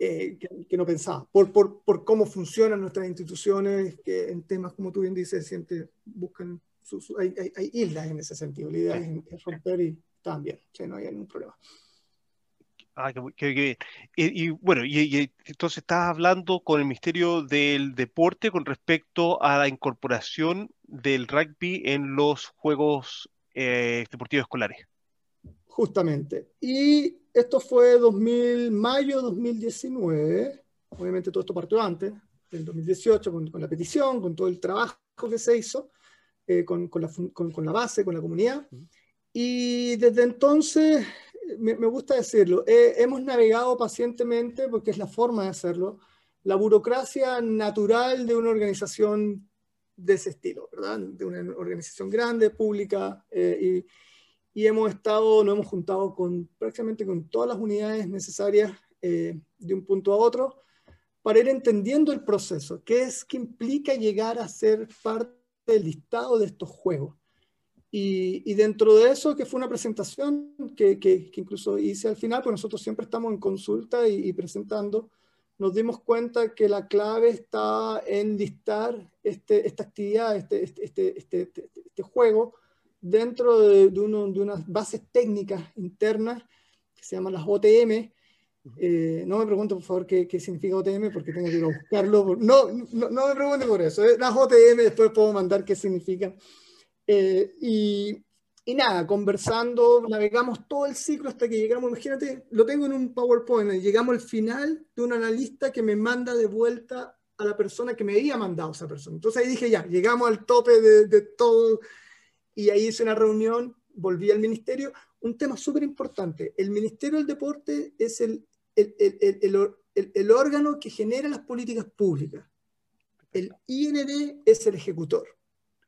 Eh, que, no pensaba. Por, por, por, cómo funcionan nuestras instituciones, que en temas, como tú bien dices, siempre buscan, hay, hay, islas en ese sentido. La idea es, romper y también, no hay ningún problema. Ah, qué, bien. Y, bueno, y, entonces estás hablando con el Ministerio del Deporte con respecto a la incorporación del rugby en los Juegos eh, Deportivos Escolares. Justamente. Y esto fue 2000, mayo 2019. Obviamente todo esto partió antes, en 2018, con, la petición, con todo el trabajo que se hizo, eh, con, con, la, con, la, base, con la comunidad. Y desde entonces me, gusta decirlo, hemos navegado pacientemente, porque es la forma de hacerlo, la burocracia natural de una organización de ese estilo, ¿verdad? De una organización grande, pública, eh, y, hemos estado, nos hemos juntado con prácticamente con todas las unidades necesarias eh, de un punto a otro para ir entendiendo el proceso, qué es que implica llegar a ser parte del listado de estos juegos. Y, dentro de eso, que fue una presentación que, que, incluso hice al final, pues nosotros siempre estamos en consulta y, presentando, nos dimos cuenta que la clave está en listar este, esta actividad, este, este, este, este, este juego, dentro de, de, uno, de, unas bases técnicas internas que se llaman las OTM. Eh, no me pregunto, por favor, qué, qué, significa OTM, porque tengo que ir a buscarlo. No, no, no me pregunte por eso. Eh. Las OTM después puedo mandar qué significan. Eh, y, nada, conversando, navegamos todo el ciclo hasta que llegamos, imagínate, lo tengo en un PowerPoint, llegamos al final de un analista que me manda de vuelta a la persona que me había mandado esa persona. Entonces ahí dije, ya, llegamos al tope de, todo, y ahí hice una reunión, volví al ministerio, un tema súper importante, el Ministerio del Deporte es el órgano que genera las políticas públicas. El IND es el ejecutor.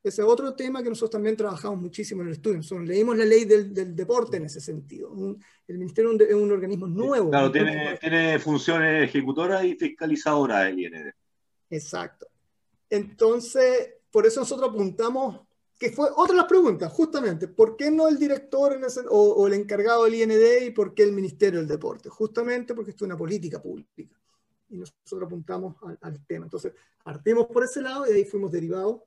Ese es otro tema que nosotros también trabajamos muchísimo en el estudio. Nosotros leímos la ley del, del deporte en ese sentido. el Ministerio es un, organismo nuevo. Claro, tiene, tiene, funciones ejecutoras y fiscalizadoras el IND. Exacto. Entonces, por eso nosotros apuntamos, que fue otra de las preguntas, justamente, ¿por qué no el director en ese, o, el encargado del IND y por qué el Ministerio del Deporte? Justamente porque esto es una política pública. Y nosotros apuntamos al, al tema. Entonces, partimos por ese lado y ahí fuimos derivados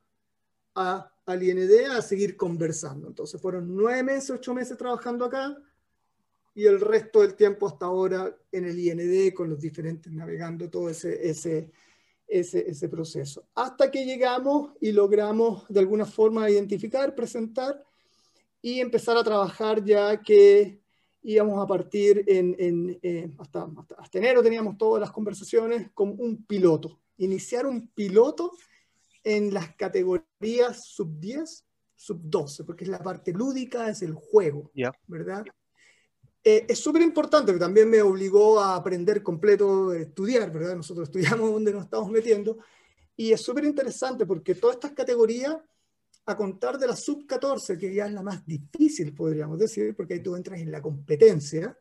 a, al IND a seguir conversando. Entonces fueron nueve meses, ocho meses trabajando acá y el resto del tiempo hasta ahora en el IND con los diferentes navegando todo ese, ese, ese, ese proceso. Hasta que llegamos y logramos de alguna forma identificar, presentar y empezar a trabajar ya que íbamos a partir en, en eh, hasta, hasta, enero teníamos todas las conversaciones con un piloto. Iniciar un piloto en las categorías sub 10, sub 12, porque es la parte lúdica, es el juego, ¿verdad? Eh, es súper importante, que también me obligó a aprender completo, a estudiar, ¿verdad? Nosotros estudiamos donde nos estamos metiendo, y es súper interesante porque todas estas categorías, a contar de la sub 14, que ya es la más difícil, podríamos decir, porque ahí tú entras en la competencia,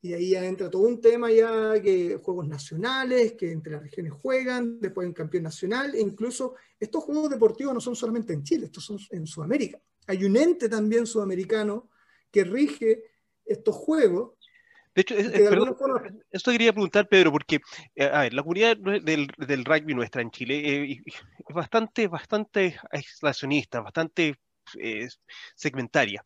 Y ahí ya entra todo un tema ya que juegos nacionales, que entre las regiones juegan, después un campeón nacional, e incluso estos juegos deportivos no son solamente en Chile, estos son en Sudamérica. Hay un ente también sudamericano que rige estos juegos. De hecho, esto quería preguntar, Pedro, porque eh, a ver, la comunidad del, del, rugby nuestra en Chile eh, es bastante, bastante aislacionista, bastante eh, segmentaria.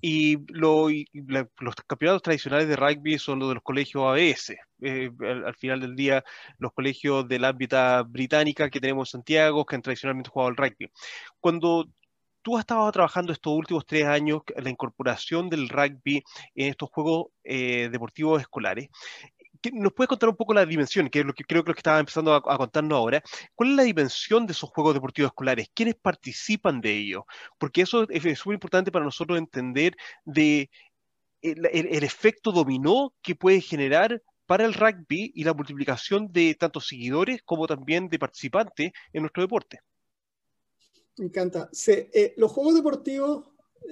Y, los campeonatos tradicionales de rugby son los de los colegios ABS. Eh, al, final del día, los colegios de la ámbita británica que tenemos en Santiago, que han tradicionalmente jugado el rugby. Cuando tú has estado trabajando estos últimos tres años la incorporación del rugby en estos juegos eh, deportivos escolares ¿Nos puedes contar un poco la dimensión, que es lo que creo que, lo que estaba empezando a, contarnos ahora? ¿Cuál es la dimensión de esos juegos deportivos escolares? ¿Quiénes participan de ellos? Porque eso es súper importante para nosotros entender de el, efecto dominó que puede generar para el rugby y la multiplicación de tanto seguidores como también de participantes en nuestro deporte. Me encanta. Eh, los juegos deportivos,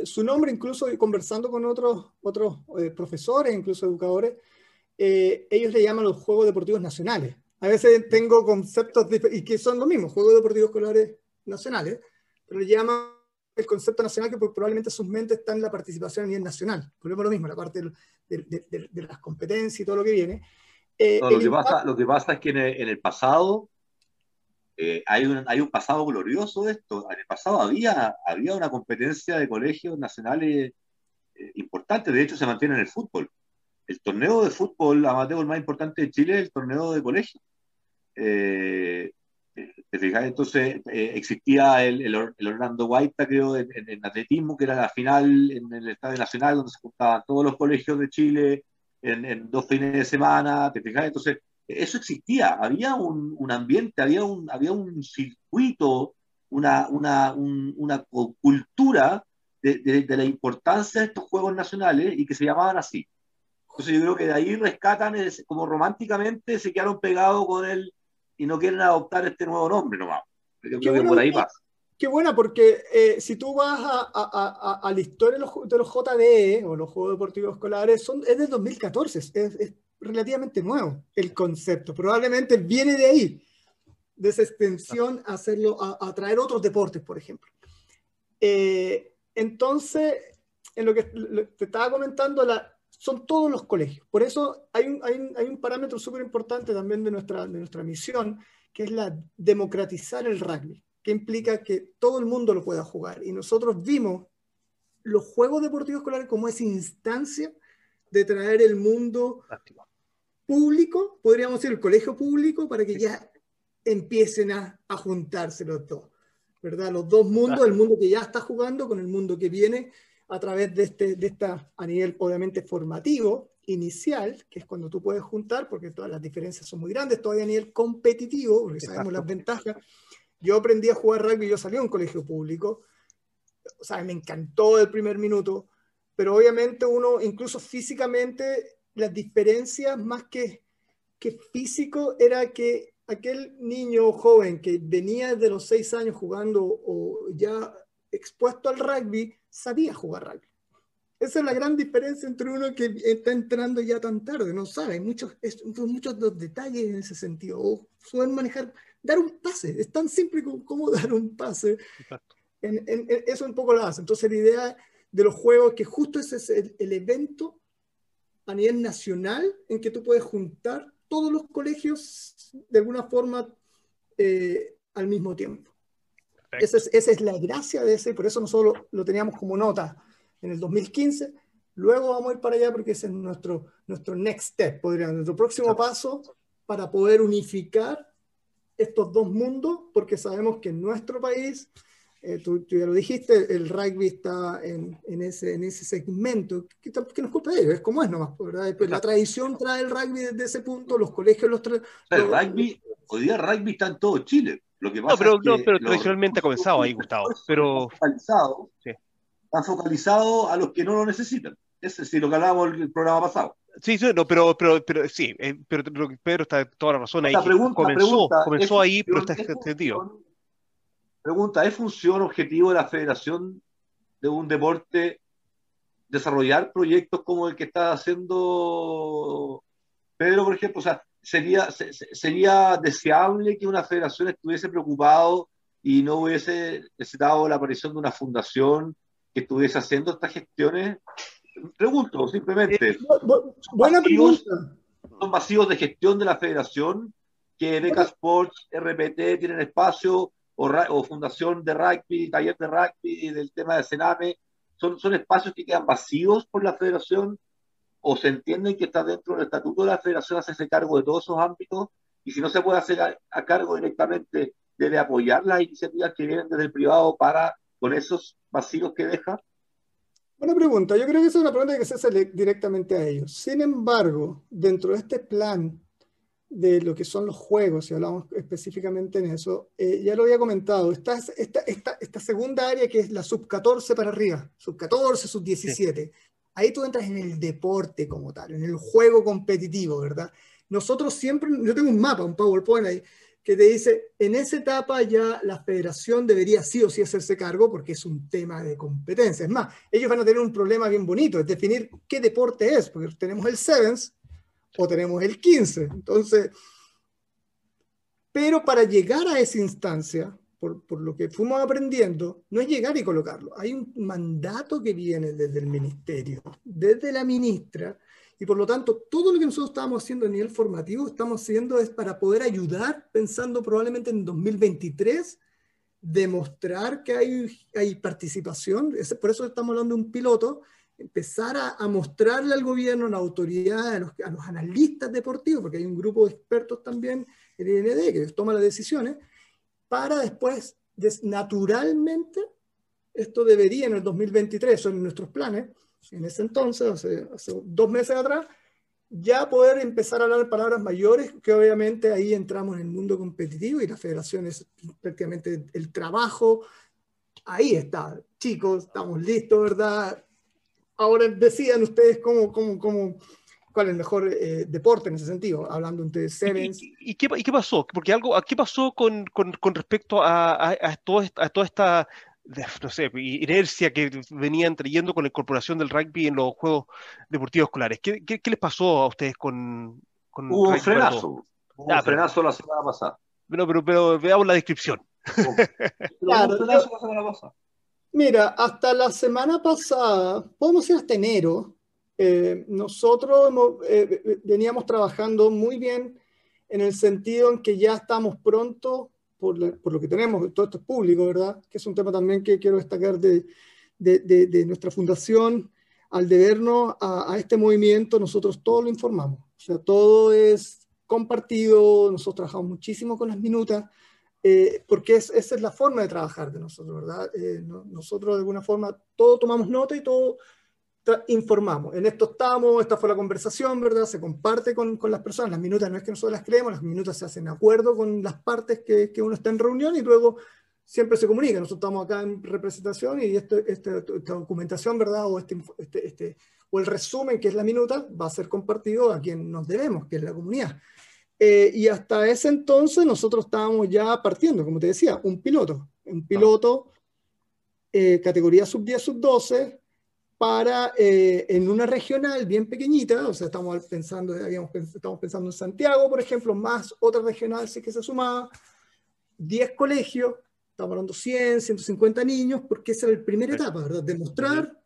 su nombre incluso conversando con otros, otros eh, profesores, incluso educadores, eh, ellos le llaman los Juegos Deportivos Nacionales. A veces tengo conceptos y que son lo mismo, Juegos Deportivos Escolares Nacionales, pero le llaman el concepto nacional que probablemente sus mentes están en la participación a nivel nacional. Volvemos lo mismo, la parte de, las competencias y todo lo que viene. Eh, lo, que pasa, lo, que pasa, es que en el, pasado eh, hay, un, hay un pasado glorioso de esto. En el pasado había, había una competencia de colegios nacionales importante, de hecho se mantiene en el fútbol el torneo de fútbol amateur más importante de Chile es el torneo de colegio. Eh, ¿Te fijas? Entonces eh, existía el, el, Orlando White, creo, en, atletismo, que era la final en el Estadio Nacional, donde se juntaban todos los colegios de Chile en, dos fines de semana. ¿Te fijas? Entonces, eso existía. Había un, un ambiente, había un, había un circuito, una, una, una cultura de, de la importancia de estos Juegos Nacionales y que se llamaban así. Entonces yo creo que de ahí rescatan, como románticamente se quedaron pegados con él y no quieren adoptar este nuevo nombre nomás. Yo creo que por ahí pasa. Qué buena, porque eh, si tú vas a, a, a, la historia de los, de los, JDE o los Juegos Deportivos Escolares, son, es del 2014, es, es, relativamente nuevo el concepto. Probablemente viene de ahí, de esa extensión a hacerlo, a, traer otros deportes, por ejemplo. Eh, entonces, en lo que te estaba comentando, la, son todos los colegios. Por eso hay un, hay un, parámetro súper importante también de nuestra, de nuestra misión, que es la democratizar el rugby, que implica que todo el mundo lo pueda jugar. Y nosotros vimos los Juegos Deportivos Escolares como esa instancia de traer el mundo público, podríamos decir el colegio público, para que ya empiecen a, a juntarse los dos. ¿verdad? Los dos mundos, el mundo que ya está jugando con el mundo que viene, a través de, este, de esta, a nivel obviamente formativo, inicial, que es cuando tú puedes juntar, porque todas las diferencias son muy grandes, todavía a nivel competitivo, porque sabemos las ventajas. Yo aprendí a jugar rugby, yo salí a un colegio público, o sea, me encantó el primer minuto, pero obviamente uno, incluso físicamente, las diferencias más que, que físico era que aquel niño joven que venía de los seis años jugando o ya expuesto al rugby, sabía jugar rugby. Esa es la gran diferencia entre uno que está entrando ya tan tarde, no sabe, muchos, muchos detalles en ese sentido. O suelen manejar, dar un pase, es tan simple como, dar un pase. En, eso un poco lo hace. Entonces la idea de los juegos que justo ese es el, evento a nivel nacional en que tú puedes juntar todos los colegios de alguna forma eh, al mismo tiempo. Esa es, la gracia de ese, por eso nosotros lo, teníamos como nota en el 2015. Luego vamos a ir para allá porque ese es nuestro, nuestro next step, podríamos, nuestro próximo paso para poder unificar estos dos mundos, porque sabemos que en nuestro país, eh, tú, ya lo dijiste, el rugby está en, en, ese, en ese segmento, que, que no es culpa de ellos, es como es nomás, ¿verdad? Pues la tradición trae el rugby desde ese punto, los colegios los traen. El rugby, hoy día el rugby está en todo Chile no, pero, tradicionalmente ha comenzado ahí, Gustavo. Pero... Focalizado, sí. Están focalizados a los que no lo necesitan. Es lo que hablábamos el programa pasado. Sí, sí, no, pero, pero, pero sí, eh, pero Pedro está toda la razón ahí. comenzó, comenzó ahí, pero está extendido. Pregunta, ¿es función objetivo de la federación de un deporte desarrollar proyectos como el que está haciendo Pedro, por ejemplo. O sea, sería, sería deseable que una federación estuviese preocupado y no hubiese necesitado la aparición de una fundación que estuviese haciendo estas gestiones. Pregunto, simplemente. Eh, buena pregunta. Son vacíos de gestión de la federación que Beca Sports, RPT tienen espacio, o, o, Fundación de Rugby, Taller de Rugby, del tema de Sename, son, son espacios que quedan vacíos por la federación o se entienden que está dentro del estatuto de la federación hacerse cargo de todos esos ámbitos y si no se puede hacer a, cargo directamente, debe apoyar las iniciativas que vienen desde el privado para con esos vacíos que deja. Buena pregunta. Yo creo que esa es una pregunta que se hace directamente a ellos. Sin embargo, dentro de este plan de lo que son los juegos, si hablamos específicamente en eso, eh, ya lo había comentado, esta, esta, esta, esta, segunda área que es la sub 14 para arriba, sub 14, sub 17, ahí tú entras en el deporte como tal, en el juego competitivo, ¿verdad? Nosotros siempre, yo tengo un mapa, un PowerPoint ahí, que te dice, en esa etapa ya la federación debería sí o sí hacerse cargo porque es un tema de competencia. Es más, ellos van a tener un problema bien bonito, es definir qué deporte es, porque tenemos el Sevens, o tenemos el 15. Entonces, pero para llegar a esa instancia, por, por, lo que fuimos aprendiendo, no es llegar y colocarlo. Hay un mandato que viene desde el ministerio, desde la ministra, y por lo tanto, todo lo que nosotros estamos haciendo a nivel formativo, estamos haciendo es para poder ayudar, pensando probablemente en 2023, demostrar que hay, hay participación. Por eso estamos hablando de un piloto empezar a, mostrarle al gobierno, a la autoridad, a los, analistas deportivos, porque hay un grupo de expertos también en el IND que toma las decisiones, para después, naturalmente, esto debería en el 2023, son nuestros planes, en ese entonces, hace, dos meses atrás, ya poder empezar a hablar palabras mayores, que obviamente ahí entramos en el mundo competitivo y la federación es prácticamente el trabajo, ahí está, chicos, estamos listos, ¿verdad? Ahora decían ustedes cómo, cómo, cómo, cuál es el mejor eh, deporte en ese sentido, hablando entre Sevens. ¿Y, y, qué, ¿Y, qué, pasó? Porque algo, ¿qué pasó con, con, con respecto a, a, a, todo, a toda esta no sé, inercia que venían trayendo con la incorporación del rugby en los Juegos Deportivos Escolares? ¿Qué, qué, qué les pasó a ustedes con, con Hubo un frenazo. Hubo un frenazo la semana pasada. Pero, pero, pero veamos la descripción. claro, un frenazo la semana pasada. Mira, hasta la semana pasada, podemos ir hasta enero, eh, nosotros eh, veníamos trabajando muy bien en el sentido en que ya estamos pronto, por, lo que tenemos, todo esto es público, ¿verdad? Que es un tema también que quiero destacar de, de, nuestra fundación. Al debernos a, a, este movimiento, nosotros todo lo informamos. O sea, todo es compartido, nosotros trabajamos muchísimo con las minutas. Eh, porque esa es la forma de trabajar de nosotros, ¿verdad? Eh, nosotros de alguna forma todo tomamos nota y todo informamos. En esto estamos, esta fue la conversación, ¿verdad? Se comparte con, con, las personas, las minutas no es que nosotros las creemos, las minutas se hacen de acuerdo con las partes que, que uno está en reunión y luego siempre se comunica. Nosotros estamos acá en representación y esto, este, esta documentación, ¿verdad? O, este, este, este, o el resumen que es la minuta va a ser compartido a quien nos debemos, que es la comunidad. Eh, y hasta ese entonces nosotros estábamos ya partiendo, como te decía, un piloto, un piloto eh, categoría sub-10, sub-12, para eh, en una regional bien pequeñita, o sea, estamos pensando, habíamos, estamos pensando en Santiago, por ejemplo, más otra regional sí que se sumaba, 10 colegios, estamos hablando 100, 150 niños, porque esa era la primera etapa, ¿verdad? Demostrar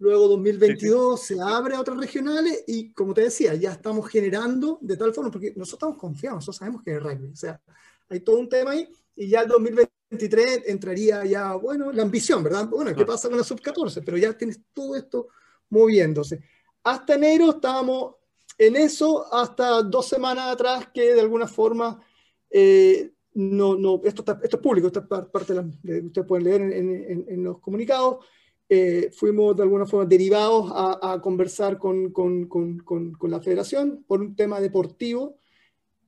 Luego 2022 se abre a otras regionales y como te decía, ya estamos generando de tal forma, porque nosotros estamos confiados, nosotros sabemos que es rugby. O sea, hay todo un tema ahí y ya el 2023 entraría ya, bueno, la ambición, ¿verdad? Bueno, ¿qué pasa con la sub-14? Pero ya tienes todo esto moviéndose. Hasta enero estábamos en eso, hasta dos semanas atrás que de alguna forma... Eh, no, no, esto, esto es público, esta es parte de, la, ustedes pueden leer en, en, en los comunicados, eh, fuimos de alguna forma derivados a, conversar con, con, con, con, la federación por un tema deportivo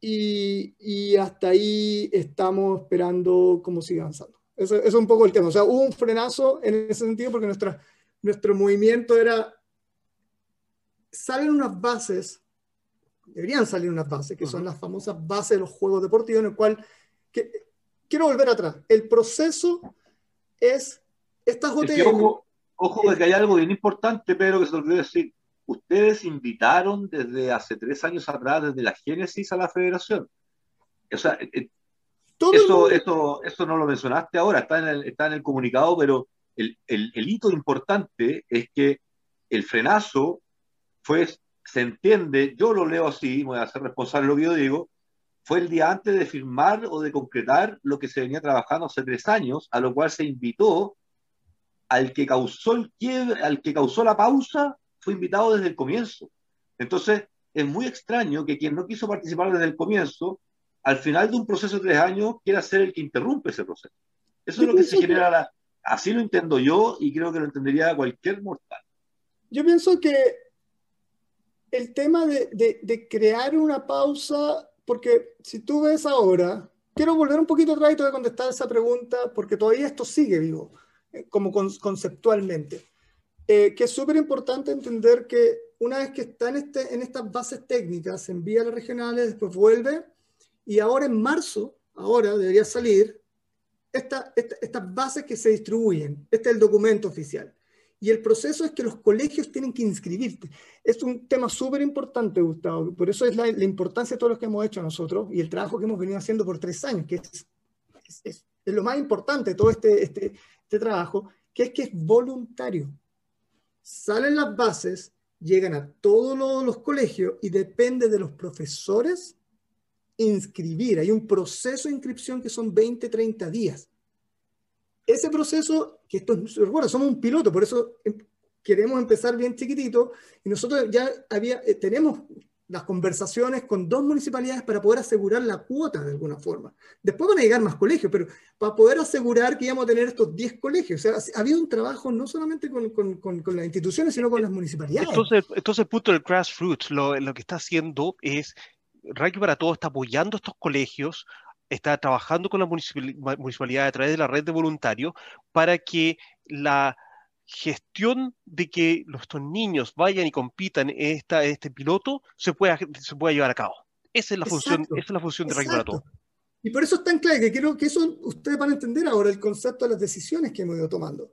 y, y, hasta ahí estamos esperando cómo sigue avanzando. Eso, es un poco el tema. O sea, hubo un frenazo en ese sentido porque nuestra, nuestro movimiento era, salen unas bases, deberían salir unas bases, que son las famosas bases de los juegos deportivos, en el cual, que, quiero volver atrás, el proceso es estas OTM, Ojo que hay algo bien importante, Pedro, que se olvidó decir. Ustedes invitaron desde hace tres años atrás, desde la génesis a la federación. O sea, eso, eso, eso no lo mencionaste ahora, está en el, está en el comunicado, pero el, el, el hito importante es que el frenazo fue, se entiende, yo lo leo así, voy a ser responsable de lo que yo digo, fue el día antes de firmar o de concretar lo que se venía trabajando hace tres años, a lo cual se invitó al que causó el quiebre, al que causó la pausa, fue invitado desde el comienzo. Entonces, es muy extraño que quien no quiso participar desde el comienzo, al final de un proceso de tres años, quiera ser el que interrumpe ese proceso. Eso es lo que se genera, la, así lo entiendo yo y creo que lo entendería cualquier mortal. Yo pienso que el tema de, de, de crear una pausa porque si tú ves ahora, quiero volver un poquito atrás y te voy a contestar esa pregunta porque todavía esto sigue vivo, eh, como conceptualmente. Eh, que es súper importante entender que una vez que está en, este, en estas bases técnicas, se envía a las regionales, después vuelve, y ahora en marzo, ahora debería salir esta, estas bases que se distribuyen. Este es el documento oficial. Y el proceso es que los colegios tienen que inscribirte. Es un tema súper importante, Gustavo. Por eso es la, importancia de todo lo que hemos hecho nosotros y el trabajo que hemos venido haciendo por tres años, que es, es, lo más importante de todo este, este, este trabajo, que es que es voluntario. Salen las bases, llegan a todos los, colegios y depende de los profesores inscribir. Hay un proceso de inscripción que son 20, 30 días ese proceso, que esto recuerda, somos un piloto, por eso em, queremos empezar bien chiquitito y nosotros ya había, eh, tenemos las conversaciones con dos municipalidades para poder asegurar la cuota de alguna forma. Después van a llegar más colegios, pero para poder asegurar que íbamos a tener estos 10 colegios. O sea, ha habido un trabajo no solamente con, con, con, las instituciones, sino con las municipalidades. Entonces, entonces el punto del grassroots, lo, lo que está haciendo es, Reiki para Todos está apoyando estos colegios está trabajando con la municipalidad a través de la red de voluntarios para que la gestión de que estos niños vayan y compitan en esta, este piloto se pueda, se pueda llevar a cabo. Esa es la función, esa es la función de para Todos. Y por eso es tan claro que creo que eso ustedes van a entender ahora el concepto de las decisiones que hemos ido tomando.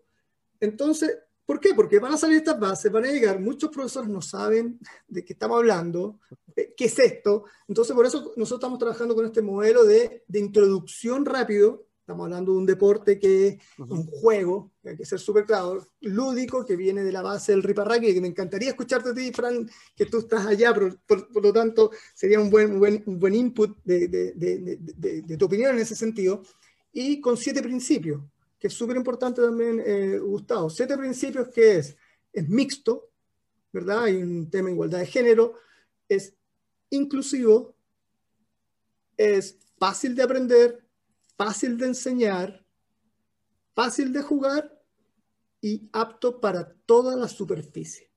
Entonces, ¿Por qué? Porque van a salir estas bases, van a llegar, muchos profesores no saben de qué estamos hablando, eh, qué es esto. Entonces, por eso nosotros estamos trabajando con este modelo de, de introducción rápido. Estamos hablando de un deporte que es un juego, que hay que ser súper claro, lúdico, que viene de la base del riparraque, que me encantaría escucharte a ti, Fran, que tú estás allá, por, por, lo tanto, sería un buen, buen, un buen input de, de, de tu opinión en ese sentido. Y con siete principios que es súper importante también, eh, Gustavo. Siete principios que es, es mixto, ¿verdad? Hay un tema de igualdad de género, es inclusivo, es fácil de aprender, fácil de enseñar, fácil de jugar y apto para toda la superficie.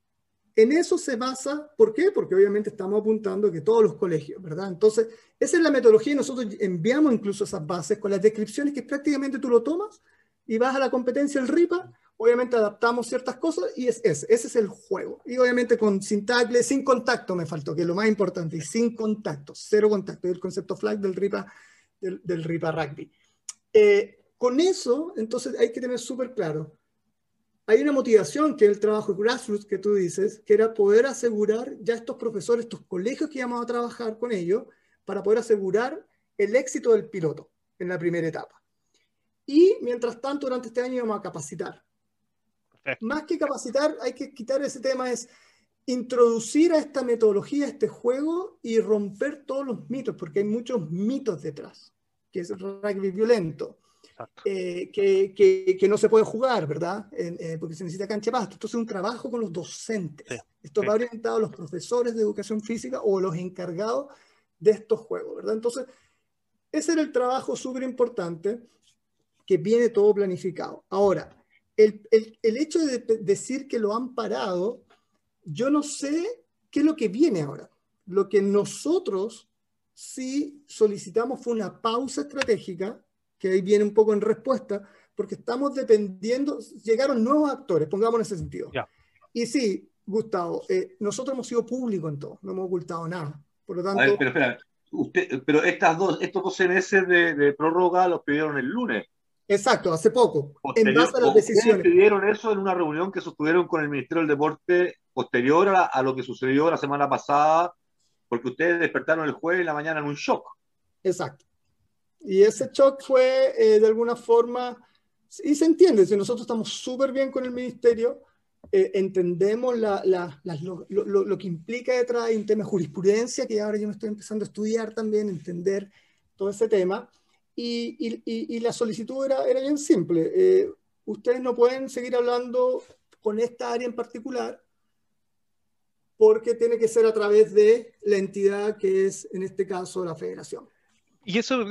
En eso se basa, ¿por qué? Porque obviamente estamos apuntando que todos los colegios, ¿verdad? Entonces, esa es la metodología y nosotros enviamos incluso esas bases con las descripciones que prácticamente tú lo tomas y vas a la competencia el RIPA, obviamente adaptamos ciertas cosas y es ese, ese es el juego. Y obviamente con sin sin contacto me faltó, que es lo más importante, y sin contacto, cero contacto, el concepto flag del RIPA, del, RIPA rugby. Eh, con eso, entonces hay que tener súper claro, hay una motivación que es el trabajo grassroots que tú dices, que era poder asegurar ya estos profesores, estos colegios que íbamos a trabajar con ellos, para poder asegurar el éxito del piloto en la primera etapa. Y mientras tanto, durante este año vamos a capacitar. Más que capacitar, hay que quitar ese tema, es introducir a esta metodología, a este juego y romper todos los mitos, porque hay muchos mitos detrás, que es el rugby violento, eh, que, que, que, no se puede jugar, ¿verdad? Eh, porque se necesita cancha pasto. Esto es un trabajo con los docentes. Esto va orientado a los profesores de educación física o los encargados de estos juegos, ¿verdad? Entonces, ese era el trabajo súper importante que viene todo planificado. Ahora, el, el, hecho de decir que lo han parado, yo no sé qué es lo que viene ahora. Lo que nosotros sí solicitamos fue una pausa estratégica, que ahí viene un poco en respuesta, porque estamos dependiendo, llegaron nuevos actores, pongamos en ese sentido. Y sí, Gustavo, eh, nosotros hemos sido públicos en todo, no hemos ocultado nada. Por lo tanto, pero espera, usted, pero estas dos, estos dos meses de, de prórroga los pidieron el lunes. Exacto, hace poco, en base a las decisiones. pidieron eso en una reunión que sostuvieron con el Ministerio del Deporte posterior a, lo que sucedió la semana pasada, porque ustedes despertaron el jueves y la mañana en un shock. Exacto. Y ese shock fue eh, de alguna forma, y se entiende, si nosotros estamos súper bien con el ministerio, eh, entendemos la, la, lo, lo, lo, que implica detrás de un tema de jurisprudencia, que ahora yo me estoy empezando a estudiar también, entender todo ese tema. Y, y, y la solicitud era, era bien simple. Eh, ustedes no pueden seguir hablando con esta área en particular porque tiene que ser a través de la entidad que es, en este caso, la federación. Y eso,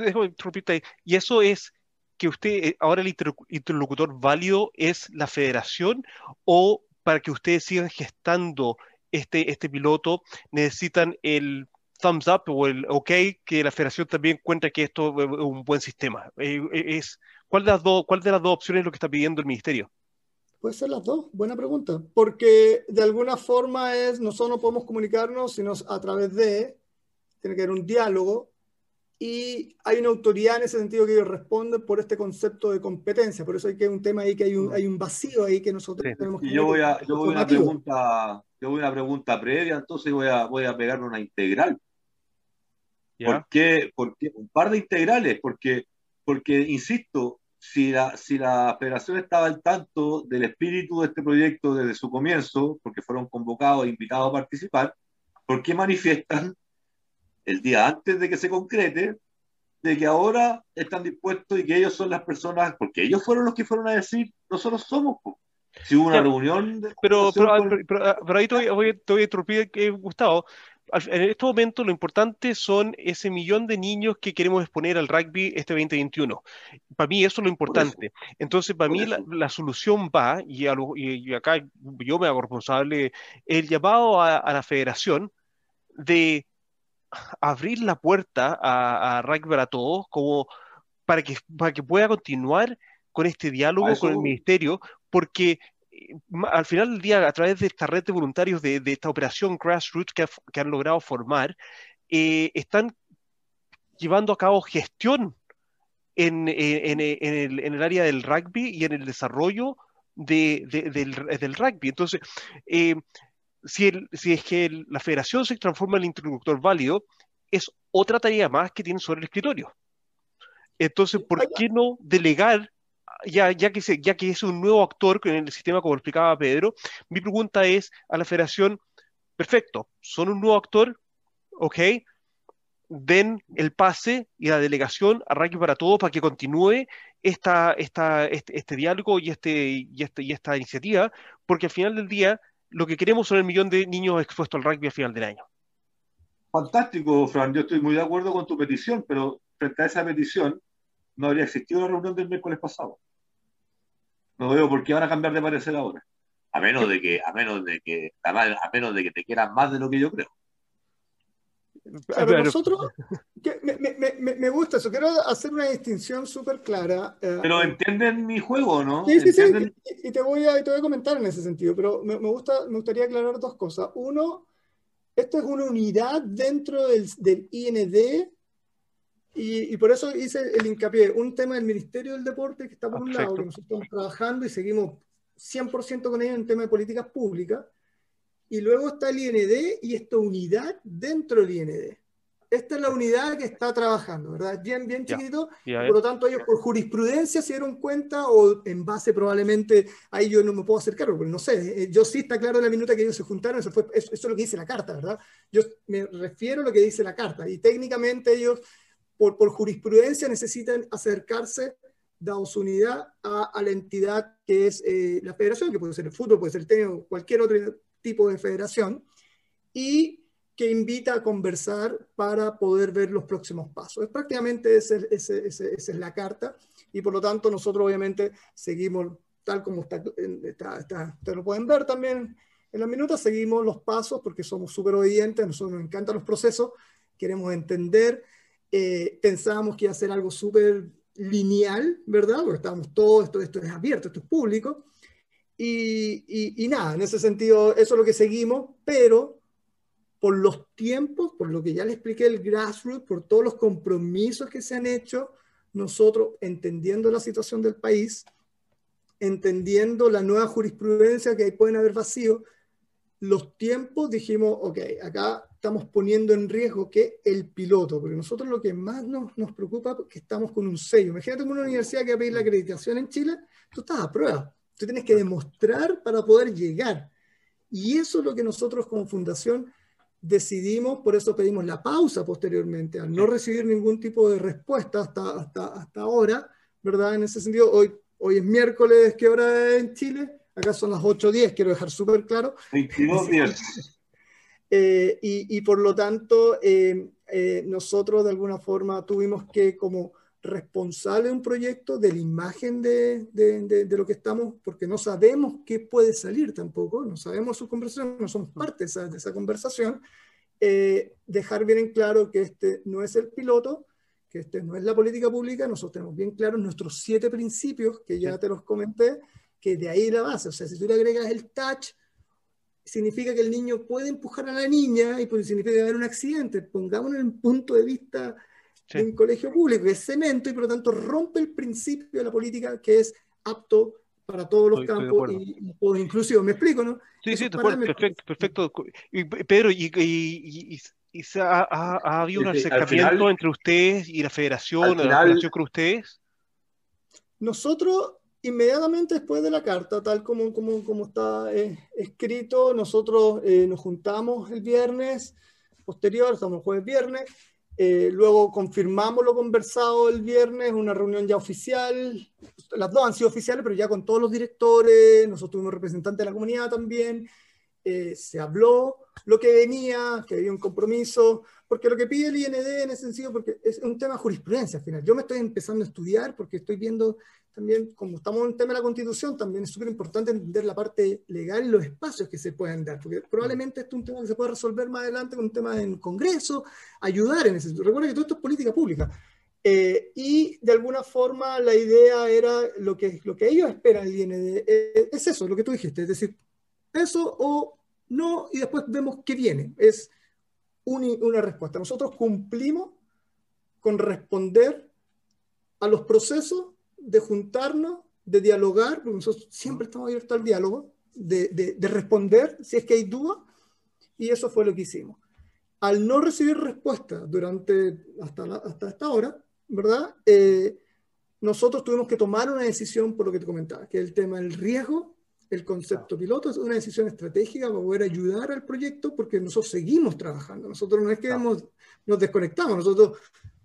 y eso es que usted, eh, ahora el interlocutor válido es la federación o para que ustedes sigan gestando este, este piloto necesitan el thumbs up o el ok que la federación también cuenta que esto es un buen sistema. Eh, eh, es, ¿cuál, de las dos, ¿Cuál de las dos opciones es lo que está pidiendo el ministerio? Puede ser las dos, buena pregunta, porque de alguna forma es, nosotros no podemos comunicarnos, sino a través de, tiene que haber un diálogo y hay una autoridad en ese sentido que ellos responden por este concepto de competencia, por eso hay que un tema ahí que hay un, hay un vacío ahí que nosotros tenemos que... Y yo voy a, yo voy una pregunta, yo voy a una pregunta previa, entonces voy a, voy a pegar una integral. ¿Por qué? Porque un par de integrales, porque, porque insisto, si la, si la federación estaba al tanto del espíritu de este proyecto desde su comienzo, porque fueron convocados e invitados a participar, ¿por qué manifiestan el día antes de que se concrete de que ahora están dispuestos y que ellos son las personas, porque ellos fueron los que fueron a decir, nosotros somos. Si hubo una reunión. pero, pero, ahí te voy, te voy a interrumpir, Gustavo en este momento lo importante son ese millón de niños que queremos exponer al rugby este 2021. Para mí eso es lo importante. Entonces, para mí la, solución va, y, acá yo me hago responsable, el llamado a, la federación de abrir la puerta a, rugby para todos como para que, para que pueda continuar con este diálogo con el ministerio, porque al final del día, a través de esta red de voluntarios, de, esta operación grassroots que, que han logrado formar, eh, están llevando a cabo gestión en, en, el, en, el, área del rugby y en el desarrollo de, del, del, rugby. Entonces, eh, si, el, si, es que la federación se transforma en el interlocutor válido, es otra tarea más que tienen sobre el escritorio. Entonces, ¿por qué no delegar ya, ya, que ya que es un nuevo actor en el sistema, como explicaba Pedro, mi pregunta es a la federación, perfecto, son un nuevo actor, ok, den el pase y la delegación a Rugby para Todos para que continúe este, este, diálogo y, este, este, y esta iniciativa, porque al final del día lo que queremos son el millón de niños expuestos al rugby al final del año. Fantástico, Fran. Yo estoy muy de acuerdo con tu petición, pero frente a esa petición no habría existido la reunión del miércoles pasado. No veo por qué van a cambiar de parecer ahora. A menos de que, a menos de que, a menos de que te quieran más de lo que yo creo. Pero nosotros, me, gusta eso, quiero hacer una distinción súper clara. Eh, pero entienden mi juego, ¿no? Sí, sí, sí, y, te voy a, te voy a comentar en ese sentido, pero me, gusta, me gustaría aclarar dos cosas. Uno, esto es una unidad dentro del, del IND y, por eso hice el hincapié, un tema del Ministerio del Deporte que está por un lado, que nosotros estamos trabajando y seguimos 100% con ellos en tema de políticas públicas, y luego está el IND y esta unidad dentro del IND. Esta es la unidad que está trabajando, ¿verdad? Bien, bien chiquito. por lo tanto, ellos por jurisprudencia se dieron cuenta, o en base probablemente, ahí yo no me puedo hacer cargo, porque no sé. Eh, yo sí está claro en la minuta que ellos se juntaron, eso, fue, eso es lo que dice la carta, ¿verdad? Yo me refiero a lo que dice la carta. Y técnicamente ellos por, jurisprudencia necesitan acercarse, dado su unidad, a, la entidad que es eh, la federación, que puede ser el fútbol, puede ser el tenis cualquier otro tipo de federación, y que invita a conversar para poder ver los próximos pasos. Es prácticamente esa es la carta, y por lo tanto nosotros obviamente seguimos tal como está, ustedes lo pueden ver también en las minutas, seguimos los pasos porque somos súper obedientes, a nosotros nos encantan los procesos, queremos entender eh, pensábamos que iba a ser algo súper lineal, ¿verdad? Porque estábamos todos, esto, esto es abierto, esto es público. Y, y, nada, en ese sentido, eso es lo que seguimos, pero por los tiempos, por lo que ya le expliqué el grassroots, por todos los compromisos que se han hecho, nosotros entendiendo la situación del país, entendiendo la nueva jurisprudencia que ahí pueden haber vacíos, los tiempos dijimos, ok, acá estamos poniendo en riesgo que el piloto, porque nosotros lo que más nos, nos preocupa es que estamos con un sello. Imagínate una universidad que va a pedir la acreditación en Chile, tú estás a prueba, tú tienes que demostrar para poder llegar. Y eso es lo que nosotros como fundación decidimos, por eso pedimos la pausa posteriormente, al no recibir ningún tipo de respuesta hasta, hasta, hasta ahora, ¿verdad? En ese sentido, hoy, hoy es miércoles, ¿qué hora es en Chile? Acá son las 8.10, quiero dejar súper claro. 22.10. Eh, y, y, por lo tanto, eh, eh, nosotros de alguna forma tuvimos que, como responsable de un proyecto, de la imagen de, de, de, lo que estamos, porque no sabemos qué puede salir tampoco, no sabemos su conversación, no somos parte de esa, de esa conversación, dejar bien en claro que este no es el piloto, que este no es la política pública, nosotros tenemos bien claros nuestros siete principios, que ya te los comenté, que de ahí la base. O sea, si tú le agregas el touch, significa que el niño puede empujar a la niña y pues significa haber un accidente. Pongámonos en el punto de vista de un colegio público, que es cemento y por lo tanto rompe el principio de la política que es apto para todos los campos y, y inclusivos. ¿Me explico, no? Sí, sí, perfecto, perfecto. Y, Pedro, y, y ha, ha, habido un acercamiento entre ustedes y la federación, la federación con ustedes? Nosotros inmediatamente después de la carta, tal como, como, como está eh, escrito, nosotros eh, nos juntamos el viernes posterior, estamos jueves viernes, eh, luego confirmamos lo conversado el viernes, una reunión ya oficial, las dos han sido oficiales, pero ya con todos los directores, nosotros tuvimos representantes de la comunidad también, se habló lo que venía, que había un compromiso, porque lo que pide el IND en ese sentido, porque es un tema de jurisprudencia al final. Yo me estoy empezando a estudiar porque estoy viendo también, como estamos en el tema de la constitución, también es súper importante entender la parte legal y los espacios que se pueden dar, porque probablemente esto es un tema que se puede resolver más adelante con un tema en Congreso, ayudar en ese sentido. Recuerda que todo esto es política pública. Eh, y de alguna forma la idea era lo que, lo que ellos esperan el IND, eh, es eso, lo que tú dijiste, es decir, eso o no, y después vemos qué viene. Es una respuesta. Nosotros cumplimos con responder a los procesos de juntarnos, de dialogar, porque nosotros siempre estamos abiertos al diálogo, de, de, responder si es que hay dudas, y eso fue lo que hicimos. Al no recibir respuesta durante hasta, hasta esta hora, ¿verdad? Eh, nosotros tuvimos que tomar una decisión por lo que te comentaba, que es el tema del riesgo, el concepto piloto, es una decisión estratégica para poder ayudar al proyecto, porque nosotros seguimos trabajando, nosotros no es que nos desconectamos, nosotros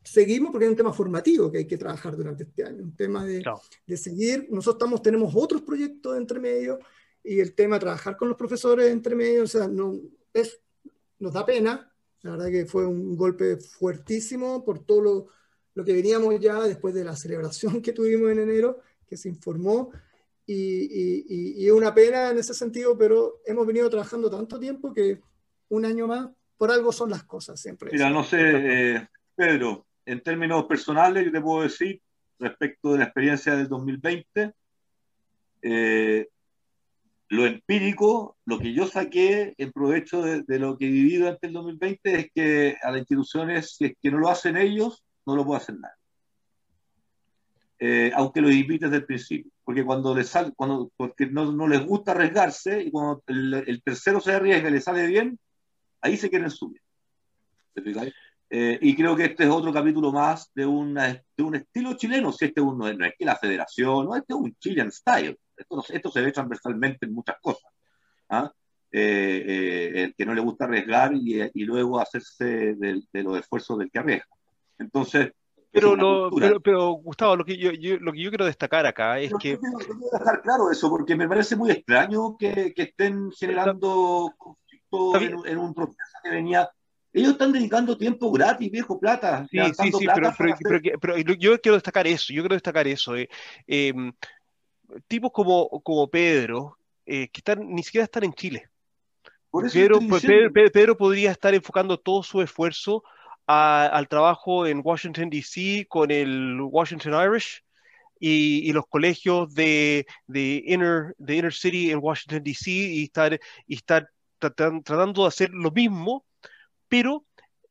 seguimos porque es un tema formativo que hay que trabajar durante este año, un tema de, de seguir. Nosotros estamos, tenemos otros proyectos entre medio y el tema de trabajar con los profesores entre medio, o sea, no, es, nos da pena. La verdad que fue un golpe fuertísimo por todo lo, lo que veníamos ya después de la celebración que tuvimos en enero, que se informó. Y, y, una pena en ese sentido, pero hemos venido trabajando tanto tiempo que un año más, por algo son las cosas siempre. Mira, no sé, eh, Pedro, en términos personales, yo te puedo decir, respecto de la experiencia del 2020, eh, lo empírico, lo que yo saqué en provecho de, lo que vivido durante el 2020 es que a las instituciones, si es que no lo hacen ellos, no lo puede hacer nadie. Eh, aunque lo inviten desde el principio, porque cuando les sale, cuando, porque no, no, les gusta arriesgarse y cuando el, el, tercero se arriesga y le sale bien, ahí se quieren subir. ¿Te eh, y creo que este es otro capítulo más de, una, de un estilo chileno. Si este uno no es que la federación, no, este es un Chilean style. Esto, esto se ve transversalmente en muchas cosas. ¿ah? Eh, eh, el que no le gusta arriesgar y, y luego hacerse de, de, los esfuerzos del que arriesga. Entonces. Pero, lo, pero, pero, Gustavo, lo que yo, yo, lo que yo quiero destacar acá es que. Quiero, quiero dejar claro eso, porque me parece muy extraño que, que estén generando conflicto en, en un proceso que venía ellos están dedicando tiempo gratis, viejo, plata. Sí, sí, sí, pero, yo quiero destacar eso, yo quiero destacar eso. Eh, em, tipos como, como Pedro, eh, que están, ni siquiera están en Chile. Pedro, Pedro, podría estar enfocando todo su esfuerzo al trabajo en Washington, D.C. con el Washington Irish y, los colegios de, de, inner, de Inner City en Washington, D.C. y estar, y estar tratando de hacer lo mismo pero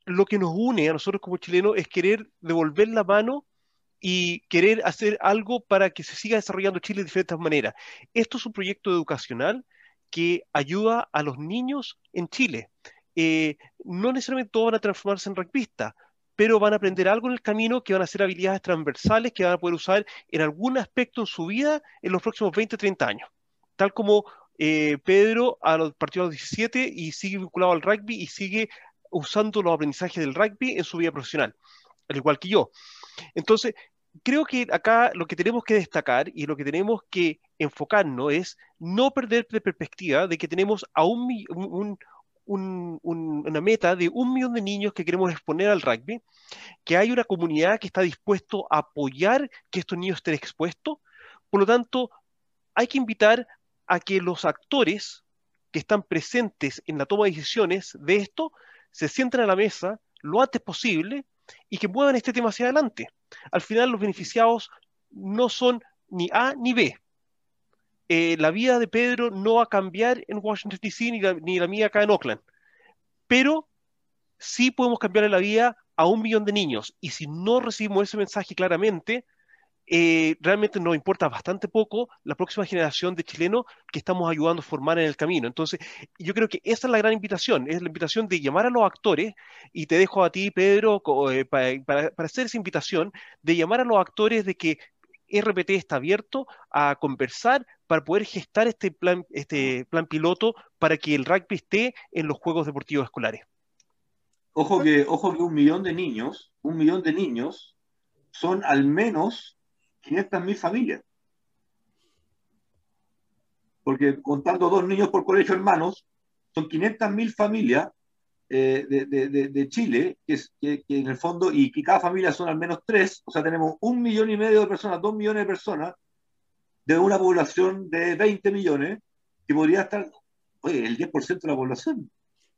lo que nos une a nosotros como chilenos es querer devolver la mano y querer hacer algo para que se siga desarrollando Chile de diferentes maneras. Esto es un proyecto educacional que ayuda a los niños en Chile. Eh, no necesariamente todos van a transformarse en rugbyistas, pero van a aprender algo en el camino que van a ser habilidades transversales que van a poder usar en algún aspecto en su vida en los próximos 20, 30 años. Tal como eh, Pedro a los partidos 17 y sigue vinculado al rugby y sigue usando los aprendizajes del rugby en su vida profesional, al igual que yo. Entonces, creo que acá lo que tenemos que destacar y lo que tenemos que enfocarnos es no perder de perspectiva de que tenemos a un, una meta de un millón de niños que queremos exponer al rugby, que hay una comunidad que está dispuesto a apoyar que estos niños estén expuestos. Por lo tanto, hay que invitar a que los actores que están presentes en la toma de decisiones de esto se sienten a la mesa lo antes posible y que muevan este tema hacia adelante. Al final los beneficiados no son ni A ni B. Eh, la vida de Pedro no va a cambiar en Washington DC ni la, ni la mía acá en Oakland, pero sí podemos cambiar la vida a un millón de niños y si no recibimos ese mensaje claramente, eh, realmente nos importa bastante poco la próxima generación de chilenos que estamos ayudando a formar en el camino. Entonces, yo creo que esa es la gran invitación, es la invitación de llamar a los actores, y te dejo a ti, Pedro, eh, para, hacer esa invitación, de llamar a los actores de que RPT está abierto a conversar para poder gestar este plan, este plan piloto para que el rugby esté en los Juegos Deportivos Escolares. Ojo que, ojo que un millón de niños, un millón de niños son al menos 500.000 familias. Porque contando dos niños por colegio hermanos, son 500.000 familias eh, de, Chile, que, es, que, en el fondo, y que cada familia son al menos tres, o sea, tenemos un millón y medio de personas, dos millones de personas, de una población de 20 millones, que podría estar, oye, el 10% de la población.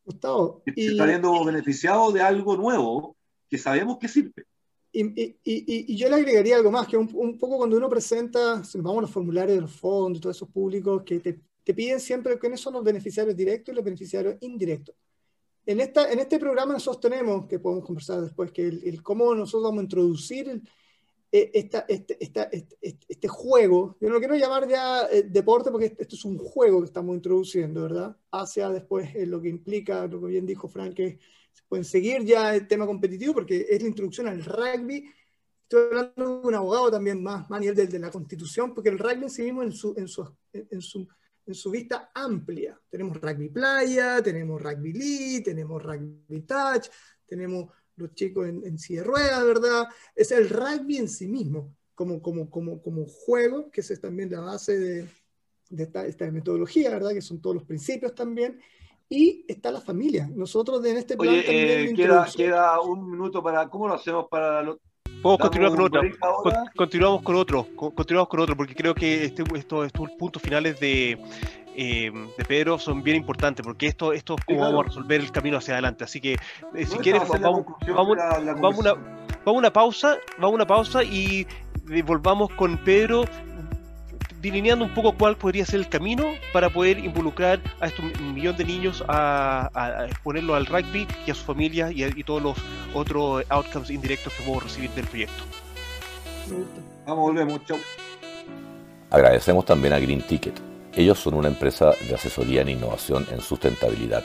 Gustavo, y, se está viendo beneficiado de algo nuevo que sabemos que sirve. Y, yo le agregaría algo más, que un, poco cuando uno presenta, vamos a los formularios de los fondos, todos esos públicos que te, piden siempre quiénes son los beneficiarios directos y los beneficiarios indirectos. En, esta, en este programa nosotros tenemos, que podemos conversar después, que el, cómo nosotros vamos a introducir e, esta, este, este, este, juego, yo no lo quiero llamar ya eh, deporte porque esto es un juego que estamos introduciendo, ¿verdad? Hacia después eh, lo que implica, lo que bien dijo Frank, que pueden seguir ya el tema competitivo porque es la introducción al rugby. Estoy hablando de un abogado también más, más a nivel de, de, la constitución, porque el rugby en sí mismo en su, en su, en su, en su vista amplia. Tenemos rugby playa, tenemos rugby league, tenemos rugby touch, tenemos los chicos en, en silla de ruedas, ¿verdad? Es el rugby en sí mismo, como, como, como, como juego, que es también la base de, de esta, esta metodología, ¿verdad? Que son todos los principios también y está la familia. Nosotros en este plan también eh, queda, queda, un minuto para. ¿Cómo lo hacemos para los Podemos continuar con otro. continuamos con otro. continuamos con otro, porque creo que este, estos, puntos finales de, eh, de Pedro son bien importantes, porque esto, esto es cómo vamos a resolver el camino hacia adelante. Así que, eh, si quieres, vamos, vamos, vamos, una, vamos una pausa, vamos una pausa y volvamos con Pedro delineando un poco cuál podría ser el camino para poder involucrar a estos millón de niños a, exponerlo al rugby y a sus familias y, todos los otros outcomes indirectos que podemos recibir del proyecto. Vamos, volvemos, chao. Agradecemos también a Green Ticket. Ellos son una empresa de asesoría en innovación en sustentabilidad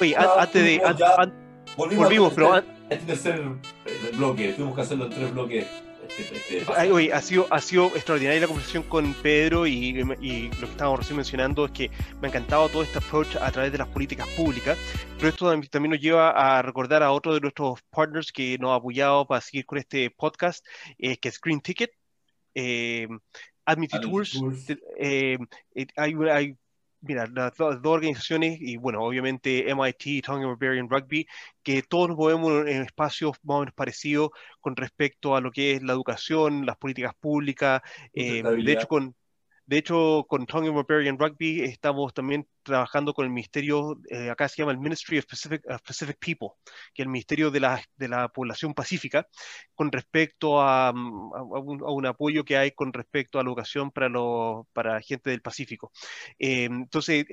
Oye, antes de. volvimos, pero. Este tercer, tres bloques, tuvimos que hacerlo en tres bloques. Este, este ha, sido, ha sido extraordinaria la conversación con Pedro y, lo que estábamos recién mencionando es que me ha encantado todo este approach a través de las políticas públicas, pero esto también nos lleva a recordar a otro de nuestros partners que nos ha apoyado para seguir con este podcast, eh, que es Green Ticket. Eh, Admity Tours, eh, eh, hay, hay mira, las dos, organizaciones, y bueno, obviamente MIT, Tongue Barbarian Rugby, que todos nos movemos en espacios más o menos parecidos con respecto a lo que es la educación, las políticas públicas, eh, de hecho con... De hecho, con Tongue Barbarian Rugby estamos también trabajando con el ministerio, eh, acá se llama el Ministry of Pacific, Pacific, People, que es el ministerio de la, de la población pacífica, con respecto a, mm, a, un, apoyo que hay con respecto a la educación para, los, para gente del Pacífico. Eh, entonces,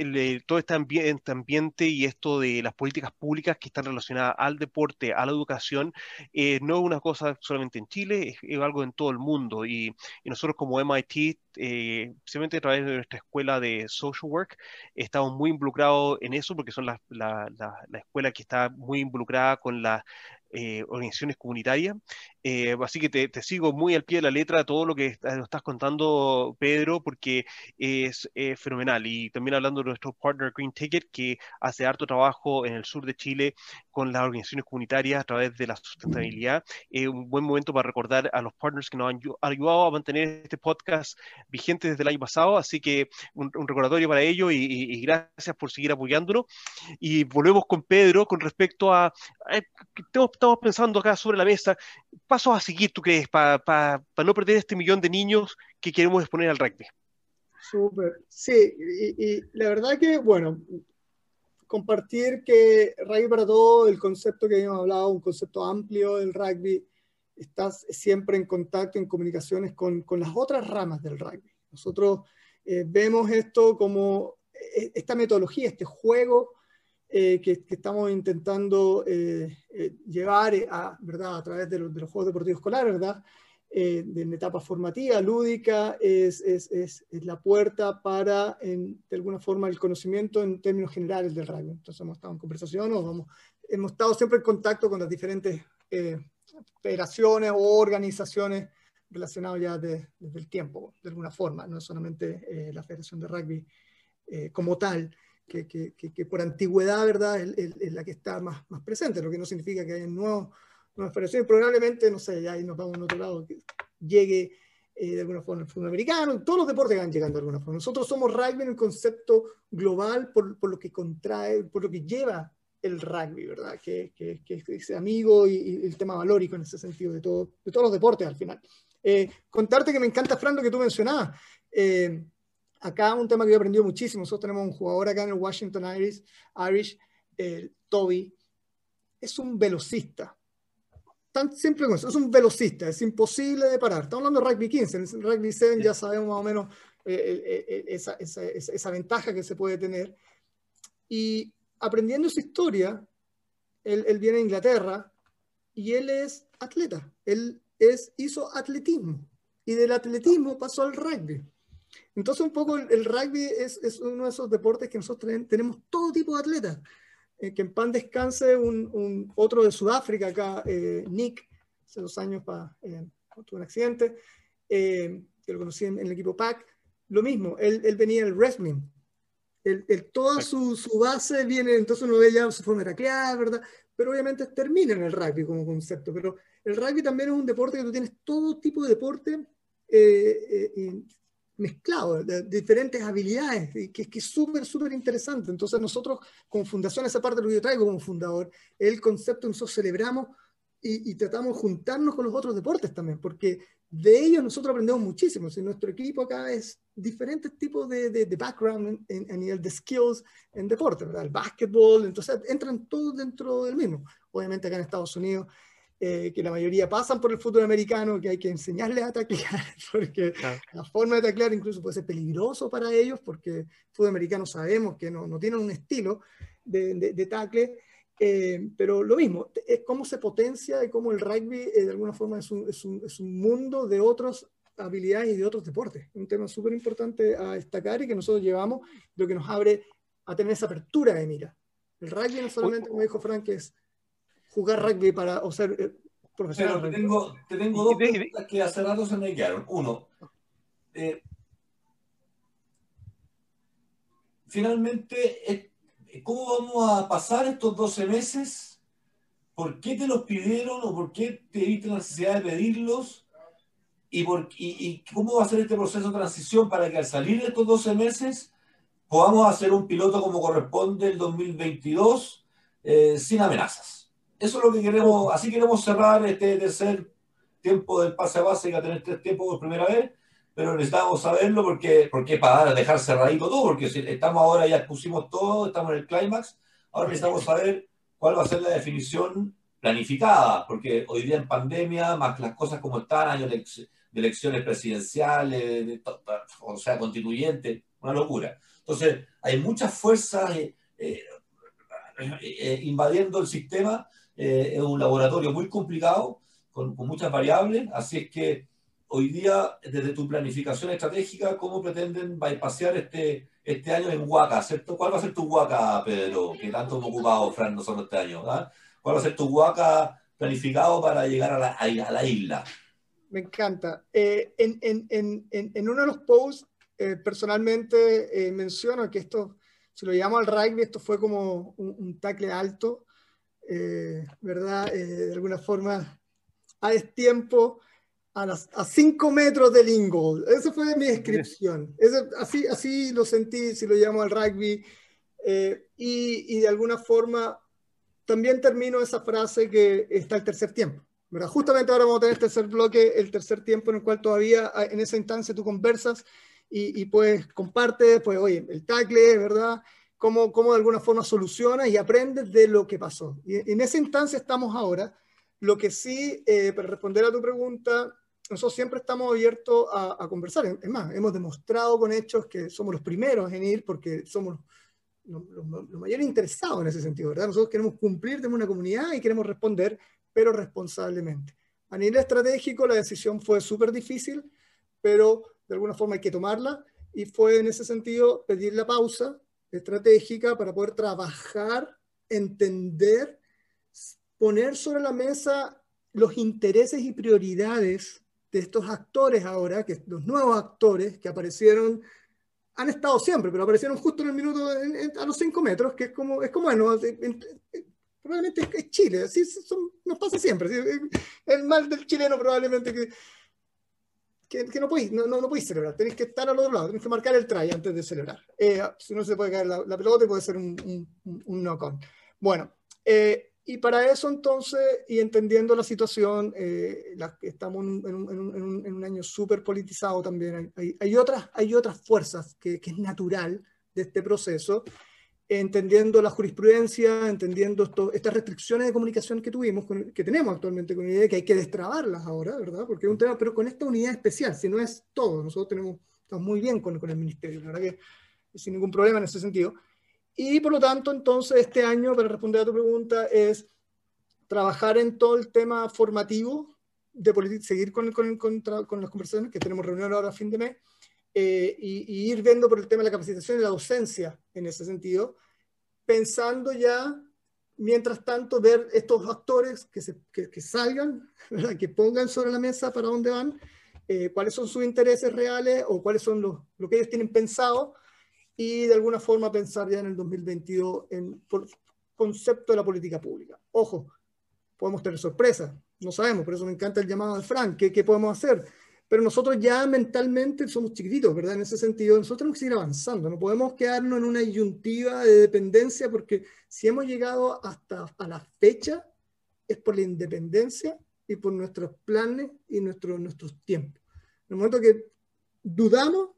todo este ambiente, ambiente, y esto de las políticas públicas que están relacionadas al deporte, a la educación, eh, no es una cosa solamente en Chile, es, algo en todo el mundo. Y, y nosotros como MIT, especialmente a través de nuestra escuela de social work, estamos muy involucrados en eso porque son la, la, la, escuela que está muy involucrada con la eh, organizaciones comunitarias. Eh, así que te, te, sigo muy al pie de la letra todo lo que nos estás contando, Pedro, porque es fenomenal. Y también hablando de nuestro partner Green Ticket, que hace harto trabajo en el sur de Chile con las organizaciones comunitarias a través de la sustentabilidad. Un buen momento para recordar a los partners que nos han ayudado a mantener este podcast vigente desde el año pasado. Así que un, recordatorio para ello y, gracias por seguir apoyándonos. Y volvemos con Pedro con respecto a... Eh, estamos pensando acá sobre la mesa, pasos a seguir, ¿tú crees, para no perder este millón de niños que queremos exponer al rugby? Súper, sí, y, la verdad que, bueno, compartir que Rugby para todo, el concepto que hemos hablado, un concepto amplio del rugby, estás siempre en contacto, en comunicaciones con, con las otras ramas del rugby. Nosotros eh, vemos esto como eh, esta metodología, este juego eh, que, estamos intentando eh, eh, llevar a, ¿verdad? a través de, los, Juegos Deportivos Escolares, ¿verdad? de una etapa formativa, lúdica, es, es, es, la puerta para, de alguna forma, el conocimiento en términos generales del rugby. Entonces hemos estado en conversación, o vamos, hemos estado siempre en contacto con las diferentes federaciones o organizaciones relacionadas ya desde el tiempo, de alguna forma, no solamente la Federación de Rugby como tal que, que, por antigüedad, ¿verdad?, es, la que está más, más presente, lo que no significa que haya nuevos, nuevas operaciones. Probablemente, no sé, ya ahí nos vamos a otro lado, que llegue eh, de alguna forma el fútbol americano, todos los deportes van llegando de alguna forma. Nosotros somos rugby en el concepto global por, por lo que contrae, por lo que lleva el rugby, ¿verdad? Que, que, que es amigo y, el tema valórico en ese sentido de, todo, de todos los deportes al final. Eh, contarte que me encanta, Fran, lo que tú mencionabas. Eh, acá un tema que yo he aprendido muchísimo. Nosotros tenemos un jugador acá en el Washington Irish, Irish Toby. Es un velocista. Tan simple como eso. Es un velocista. Es imposible de parar. Estamos hablando de rugby 15. En el rugby 7 ya sabemos más o menos eh, eh, eh, esa, esa, esa, ventaja que se puede tener. Y aprendiendo su historia, él, él viene a Inglaterra y él es atleta. Él es, hizo atletismo. Y del atletismo pasó al rugby. Entonces, un poco el, rugby es, es, uno de esos deportes que nosotros tenemos todo tipo de atletas. Eh, que en pan descanse un, un otro de Sudáfrica acá, eh, Nick, hace dos años pa, eh, tuvo un accidente, que lo conocí en, el equipo PAC. Lo mismo, él, él venía del wrestling. El, toda su, su, base viene, entonces uno ve ya su forma de taclear, ¿verdad? Pero obviamente termina en el rugby como concepto. Pero el rugby también es un deporte que tú tienes todo tipo de deporte eh, mezclado, de, diferentes habilidades, que, que es súper, súper interesante. Entonces nosotros, como fundación, esa parte lo que yo traigo como fundador, el concepto nosotros celebramos y, tratamos de juntarnos con los otros deportes también, porque de ellos nosotros aprendemos muchísimo. Si nuestro equipo acá es diferentes tipos de, de, background en, a nivel de skills en deporte, ¿verdad? El básquetbol, entonces entran todos dentro del mismo. Obviamente acá en Estados Unidos eh, que la mayoría pasan por el fútbol americano, que hay que enseñarles a taclear, porque la forma de taclear incluso puede ser peligroso para ellos, porque el fútbol americano sabemos que no, no tienen un estilo de, de, tackle, eh, pero lo mismo, es cómo se potencia y cómo el rugby eh, de alguna forma es un, es, un, es un, mundo de otras habilidades y de otros deportes. Un tema súper importante a destacar y que nosotros llevamos, lo que nos abre a tener esa apertura de mira. El rugby no solamente, como dijo Frank, es jugar rugby para, o ser, eh, Pero te tengo, te tengo dos preguntas que hace rato se me quedaron. Uno, eh, finalmente, eh, ¿cómo vamos a pasar estos 12 meses? ¿Por qué te los pidieron o por qué te viste la necesidad de pedirlos? ¿Y, por, y, cómo va a ser este proceso de transición para que al salir de estos 12 meses podamos hacer un piloto como corresponde el 2022 eh, sin amenazas? Eso es lo que queremos, así queremos cerrar este tercer tiempo del pase a base, que tener tres tiempos por primera vez, pero necesitamos saberlo porque, porque para dejar cerradito todo, porque si estamos ahora, ya pusimos todo, estamos en el clímax, ahora necesitamos saber cuál va a ser la definición planificada, porque hoy día en pandemia, más las cosas como están, años de elecciones presidenciales, o sea, constituyentes, una locura. Entonces, hay muchas fuerzas eh, eh, eh, invadiendo el sistema, es un laboratorio muy complicado, con, con muchas variables, así es que hoy día, desde tu planificación estratégica, ¿cómo pretenden bypassear este, este año en Huaca? ¿cierto? ¿Cuál va a ser tu Huaca, Pedro, que tanto hemos ocupado, Fran, nosotros este año? ¿ah? ¿Cuál va a ser tu Huaca planificado para llegar a la, a la isla? Me encanta. Eh, en, en, en, en, uno de los posts, eh, personalmente eh, menciono que esto, si lo llamo al rugby, esto fue como un, un tackle alto, ¿verdad? de alguna forma, a destiempo a, las, a cinco metros del ingold. Esa fue mi descripción. así, así lo sentí, si lo llamo al rugby. Eh, y, y, de alguna forma también termino esa frase que está el tercer tiempo. ¿verdad? Justamente ahora vamos a tener el tercer bloque, el tercer tiempo en el cual todavía ah, en esa instancia tú conversas y, y pues compartes, pues oye, el tackle, ¿verdad? Cómo, cómo de alguna forma solucionas y aprendes de lo que pasó. Y en esa instancia estamos ahora. Lo que sí, eh, para responder a tu pregunta, nosotros siempre estamos abiertos a, conversar. Es más, hemos demostrado con hechos que somos los primeros en ir porque somos los, mayores interesados en ese sentido, ¿verdad? Nosotros queremos cumplir, tenemos una comunidad y queremos responder, pero responsablemente. A nivel estratégico, la decisión fue súper difícil, pero de alguna forma hay que tomarla y fue en ese sentido pedir la pausa estratégica para poder trabajar, entender, poner sobre la mesa los intereses y prioridades de estos actores ahora, que los nuevos actores que aparecieron, han estado siempre, pero aparecieron justo en el minuto, a los cinco metros, que es como, es como bueno, probablemente es Chile, así nos pasa siempre. El mal del chileno probablemente que, que, no podéis no, no, celebrar, tenéis que estar al otro lado, tenéis que marcar el try antes de celebrar. Eh, si no se puede caer la, pelota y puede ser un, un, un knock-on. Bueno, eh, y para eso entonces, y entendiendo la situación, eh, la, estamos en, un, en, un, año súper politizado también, hay, hay, otras, hay otras fuerzas que, que, es natural de este proceso, entendiendo la jurisprudencia, entendiendo esto, estas restricciones de comunicación que tuvimos, que tenemos actualmente con la idea que hay que destrabarlas ahora, ¿verdad? Porque es un tema, pero con esta unidad especial, si no es todo, nosotros tenemos, estamos muy bien con, con el ministerio, la verdad que sin ningún problema en ese sentido. Y por lo tanto, entonces, este año, para responder a tu pregunta, es trabajar en todo el tema formativo de seguir con, con, con, con, las conversaciones, que tenemos reunión ahora a fin de mes, eh, y, ir viendo por el tema de la capacitación y la docencia en ese sentido, pensando ya, mientras tanto, ver estos actores que, se, que, salgan, que pongan sobre la mesa para dónde van, eh, cuáles son sus intereses reales o cuáles son los, lo que ellos tienen pensado y de alguna forma pensar ya en el 2022 en el concepto de la política pública. Ojo, podemos tener sorpresas, no sabemos, por eso me encanta el llamado de Frank, ¿qué, ¿qué, podemos hacer? Pero nosotros ya mentalmente somos chiquititos, ¿verdad? En ese sentido, nosotros tenemos que seguir avanzando, no podemos quedarnos en una disyuntiva de dependencia porque si hemos llegado hasta a la fecha es por la independencia y por nuestros planes y nuestros nuestros tiempos. En el momento que dudamos,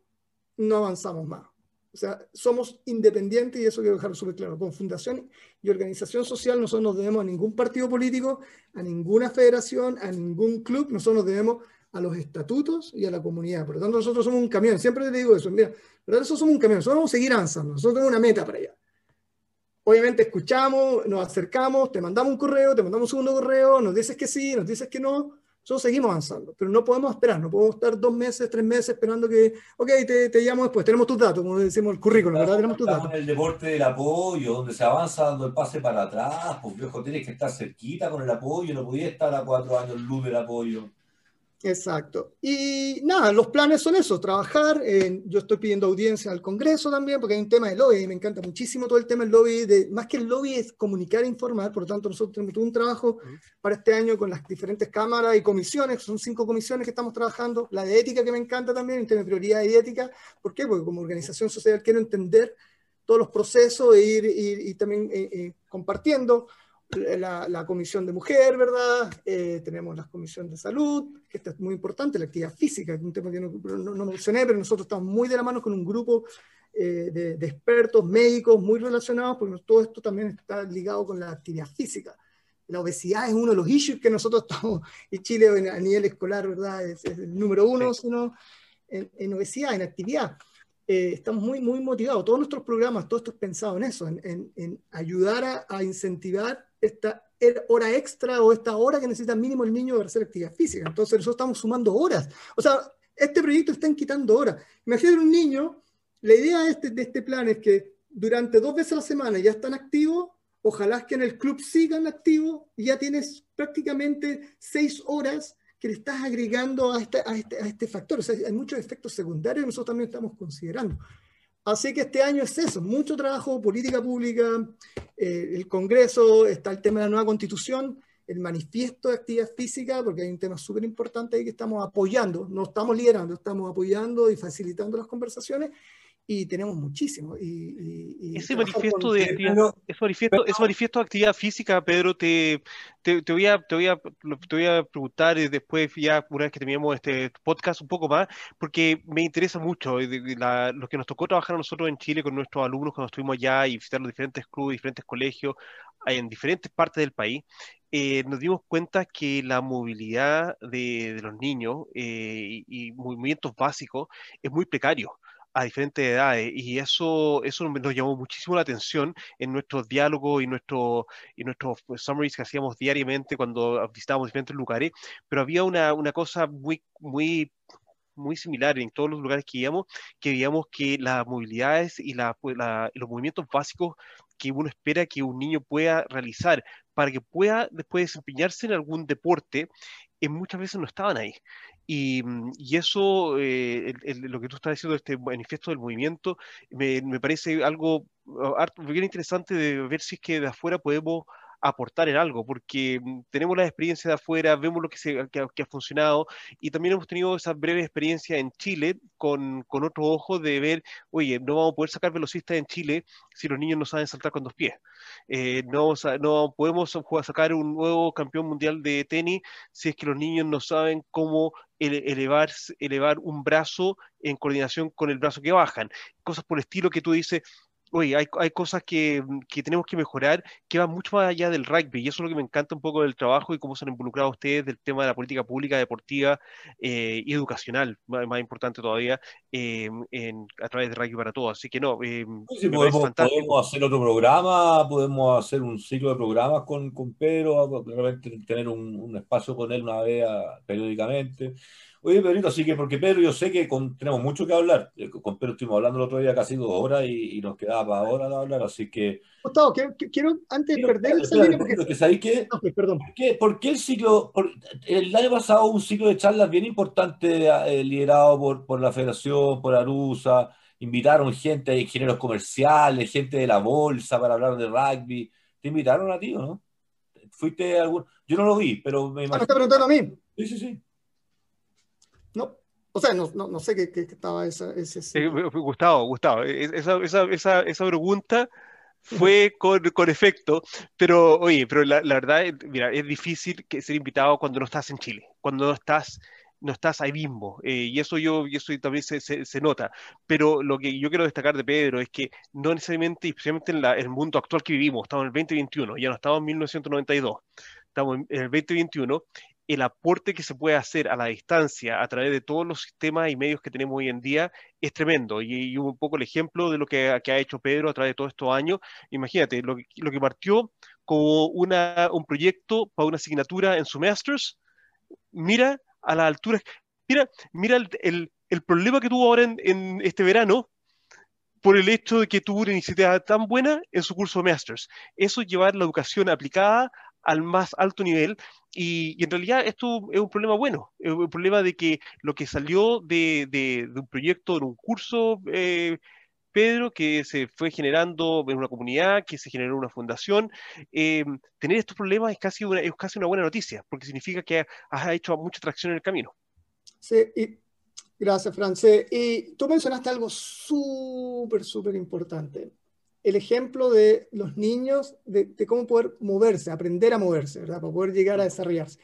no avanzamos más. O sea, somos independientes y eso quiero dejarlo súper claro. Con fundación y organización social nosotros no nos debemos a ningún partido político, a ninguna federación, a ningún club. Nosotros nos debemos a los estatutos y a la comunidad. Por lo tanto, nosotros somos un camión. Siempre te digo eso. Mira, ¿verdad? Nosotros somos un camión. Nosotros vamos a seguir avanzando. Nosotros tenemos una meta para allá. Obviamente escuchamos, nos acercamos, te mandamos un correo, te mandamos un segundo correo, nos dices que sí, nos dices que no, nosotros seguimos avanzando, pero no podemos esperar, no podemos estar dos meses, tres meses esperando que, ok, te, te llamo después, tenemos tus datos, como decimos el currículum, ¿verdad? Tenemos tus datos. En el deporte del apoyo, donde se avanza dando el pase para atrás, pues viejo, tienes que estar cerquita con el apoyo, no podías estar a cuatro años luz del apoyo. Exacto. Y nada, los planes son eso, trabajar. yo estoy pidiendo audiencia al Congreso también, porque hay un tema de lobby, y me encanta muchísimo todo el tema del lobby. De, más que el lobby es comunicar e informar, por lo tanto nosotros tenemos un trabajo para este año con las diferentes cámaras y comisiones, son cinco comisiones que estamos trabajando. La de ética que me encanta también, un tema de prioridad y ética. ¿Por qué? Porque como organización social quiero entender todos los procesos e ir, y también eh, eh, compartiendo la, comisión de mujer, ¿verdad? Eh, tenemos la comisión de salud, que es muy importante, la actividad física, un tema que no, no, mencioné, pero nosotros estamos muy de la mano con un grupo eh, de, expertos médicos muy relacionados, porque todo esto también está ligado con la actividad física. La obesidad es uno de los issues que nosotros estamos en Chile a nivel escolar, ¿verdad? Es, el número uno, sino en, obesidad, en actividad. Eh, estamos muy, muy motivados. Todos nuestros programas, todo esto es pensado en eso, en, en ayudar a, a, incentivar esta hora extra o esta hora que necesita mínimo el niño para hacer actividad física. Entonces nosotros estamos sumando horas. O sea, este proyecto está quitando horas. Imagínate un niño, la idea de este, de este plan es que durante dos veces a la semana ya están activos, ojalá que en el club sigan activos ya tienes prácticamente seis horas que le estás agregando a este, a este, a este factor. O sea, hay muchos efectos secundarios que nosotros también estamos considerando. Así que este año es eso, mucho trabajo, política pública, eh, el Congreso, está el tema de la nueva constitución, el manifiesto de actividad física, porque hay un tema súper importante ahí que estamos apoyando, no estamos liderando, estamos apoyando y facilitando las conversaciones, y tenemos muchísimo. Y, ese, manifiesto de actividad, ese, manifiesto, de actividad física, Pedro, te, te, voy a, te, voy a, te voy a preguntar después, ya una vez que terminemos este podcast, un poco más, porque me interesa mucho lo que nos tocó trabajar a nosotros en Chile con nuestros alumnos cuando estuvimos allá y visitar los diferentes clubes, diferentes colegios en diferentes partes del país. Eh, nos dimos cuenta que la movilidad de, de los niños eh, y, y movimientos básicos es muy precario a diferentes edades y eso, eso nos llamó muchísimo la atención en nuestros diálogos y, nuestro, y nuestros pues, summaries que hacíamos diariamente cuando visitábamos diferentes lugares, pero había una, una cosa muy, muy muy similar en todos los lugares que íbamos, que veíamos que las movilidades y la, pues, los movimientos básicos que uno espera que un niño pueda realizar para que pueda después desempeñarse en algún deporte, eh, muchas veces no estaban ahí. Y, mm, y eso, eh, lo que tú estás diciendo, este manifiesto del movimiento, me, me parece algo bien interesante de ver si es que de afuera podemos aportar en algo, porque mm, tenemos la experiencia de afuera, vemos lo que, se, ha funcionado y también hemos tenido esa breve experiencia en Chile con, con otro ojo de ver, oye, no vamos a poder sacar velocistas en Chile si los niños no saben saltar con dos pies. Eh, no, no podemos sacar un nuevo campeón mundial de tenis si es que los niños no saben cómo elevar, elevar un brazo en coordinación con el brazo que bajan. Cosas por el estilo que tú dices, oye, hay, hay cosas que, que, tenemos que mejorar que van mucho más allá del rugby y eso es lo que me encanta un poco del trabajo y cómo se han involucrado ustedes del tema de la política pública, deportiva eh, y educacional, más, importante todavía, eh, en, a través de Rugby para Todos. Así que no, eh, podemos, podemos, hacer otro programa, podemos hacer un ciclo de programas con, con Pedro, tener un, un, espacio con él una vez periódicamente. Oye, Pedrito, así que porque Pedro, yo sé que tenemos mucho que hablar. Eh, con Pedro estuvimos hablando el otro día casi dos horas y, nos quedaba para ahora de hablar, así que. Gustavo, quiero, antes de perder esa línea. Porque... ¿Sabéis qué? perdón. ¿Por qué, el ciclo.? el año pasado un ciclo de charlas bien importante eh, liderado por, por la Federación, por Arusa. Invitaron gente, de ingenieros comerciales, gente de la bolsa para hablar de rugby. ¿Te invitaron a ti no? ¿Fuiste algún.? Yo no lo vi, pero me imagino. Ah, me está preguntando a mí. Sí, sí, sí. O sea, no, no, no sé qué, qué, estaba esa, ese... Eh, Gustavo, Gustavo, e, esa, esa, esa, esa pregunta fue con, con, efecto, pero oye, pero la, la, verdad, mira, es difícil que ser invitado cuando no estás en Chile, cuando no estás no estás ahí mismo, eh, y eso yo, y eso también se, se, se, nota, pero lo que yo quiero destacar de Pedro es que no necesariamente, especialmente en, la, el mundo actual que vivimos, estamos en el 2021, ya no estamos en 1992, estamos en el 2021, el aporte que se puede hacer a la distancia a través de todos los sistemas y medios que tenemos hoy en día es tremendo. Y, un poco el ejemplo de lo que, ha hecho Pedro a través de todos estos años. Imagínate, lo que, partió como un proyecto para una asignatura en su Masters, mira a las alturas, mira, mira el, problema que tuvo ahora en, este verano por el hecho de que tuvo una iniciativa tan buena en su curso de Masters. Eso es llevar la educación aplicada al más alto nivel y, en realidad esto es un problema bueno, es un problema de que lo que salió de, un proyecto, de un curso, eh, Pedro, que se fue generando en una comunidad, que se generó una fundación, eh, tener estos problemas es casi, una, es casi una buena noticia, porque significa que has hecho mucha tracción en el camino. Sí, y gracias, France. Y tú mencionaste algo súper, súper importante el ejemplo de los niños, de, cómo poder moverse, aprender a moverse, ¿verdad? Para poder llegar a desarrollarse.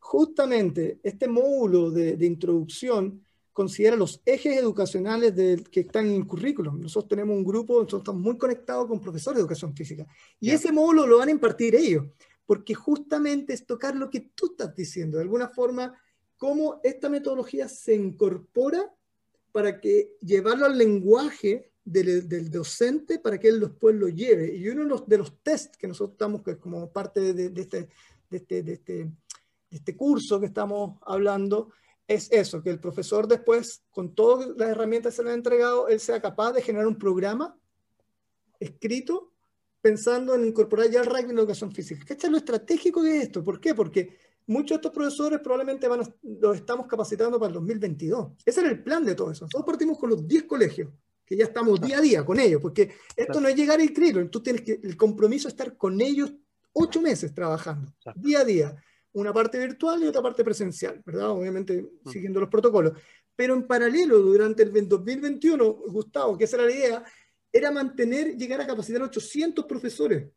Justamente este módulo de, introducción considera los ejes educacionales que están en el currículum. Nosotros tenemos un grupo, nosotros estamos muy conectados con profesores de educación física. Y ese módulo lo van a impartir ellos, porque justamente es tocar lo que tú estás diciendo, de alguna forma, cómo esta metodología se incorpora para que llevarlo al lenguaje del, docente para que él después lo lleve. Y uno de los, de los tests que nosotros estamos, que como parte de, de, este, de, este, de, este, de este curso que estamos hablando, es eso, que el profesor después, con todas las herramientas que se le han entregado, él sea capaz de generar un programa escrito pensando en incorporar ya el rugby en la educación física. ¿Qué es lo estratégico de esto? ¿Por qué? Porque muchos de estos profesores probablemente van los estamos capacitando para el 2022. Ese era el plan de todo eso. Nosotros partimos con los 10 colegios que ya estamos día a día con ellos, porque esto no es llegar y crédito, tú tienes que, el compromiso es estar con ellos ocho meses trabajando, día a día, una parte virtual y otra parte presencial, ¿verdad? Obviamente mm. siguiendo los protocolos. Pero en paralelo, durante el 2021, Gustavo, que esa era la idea, era mantener, llegar a capacitar 800 profesores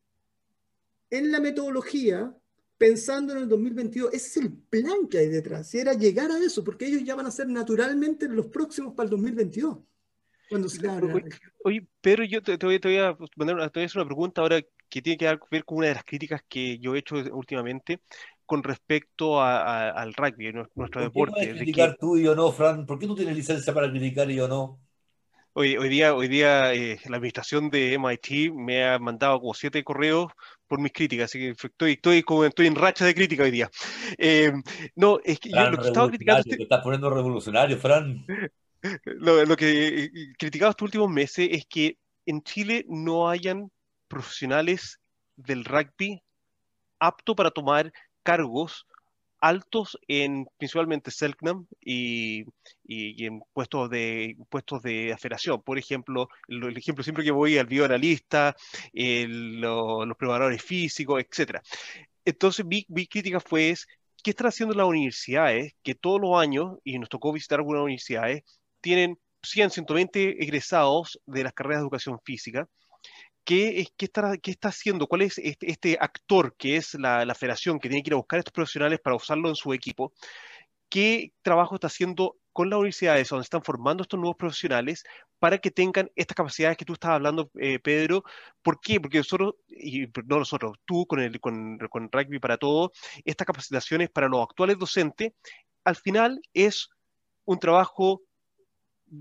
en la metodología, pensando en el 2022. Ese es el plan que hay detrás, y era llegar a eso, porque ellos ya van a ser naturalmente los próximos para el 2022. Oye, pero yo te, voy, a mandar una, hacer una pregunta ahora que tiene que ver con una de las críticas que yo he hecho últimamente con respecto al rugby, nuestro deporte. ¿Por qué criticar tú y yo no, Fran? ¿Por qué tú tienes licencia para criticar y yo no? Hoy, hoy día, hoy día eh, la administración de MIT me ha mandado como siete correos por mis críticas, así que estoy, estoy, como, estoy en racha de crítica hoy día. Eh, no, es que yo lo que estaba criticando... Te estás poniendo revolucionario, Fran. lo, que he criticado estos últimos meses es que en Chile no hayan profesionales del rugby apto para tomar cargos altos en principalmente Selknam y, en puestos de puestos de aferación. Por ejemplo, el, ejemplo siempre que voy al bioanalista, los preparadores físicos, etc. Entonces mi, mi crítica fue es, ¿qué están haciendo las universidades que todos los años, y nos tocó visitar algunas universidades, tienen 100, 120 egresados de las carreras de educación física. ¿Qué, qué, está, qué está haciendo? ¿Cuál es este, este actor que es la, la, federación que tiene que ir a buscar a estos profesionales para usarlo en su equipo? ¿Qué trabajo está haciendo con las universidades donde están formando estos nuevos profesionales para que tengan estas capacidades que tú estabas hablando, eh, Pedro? ¿Por qué? Porque nosotros, y no nosotros, tú con, el, con, con Rugby para Todo, estas capacitaciones para los actuales docentes, al final es un trabajo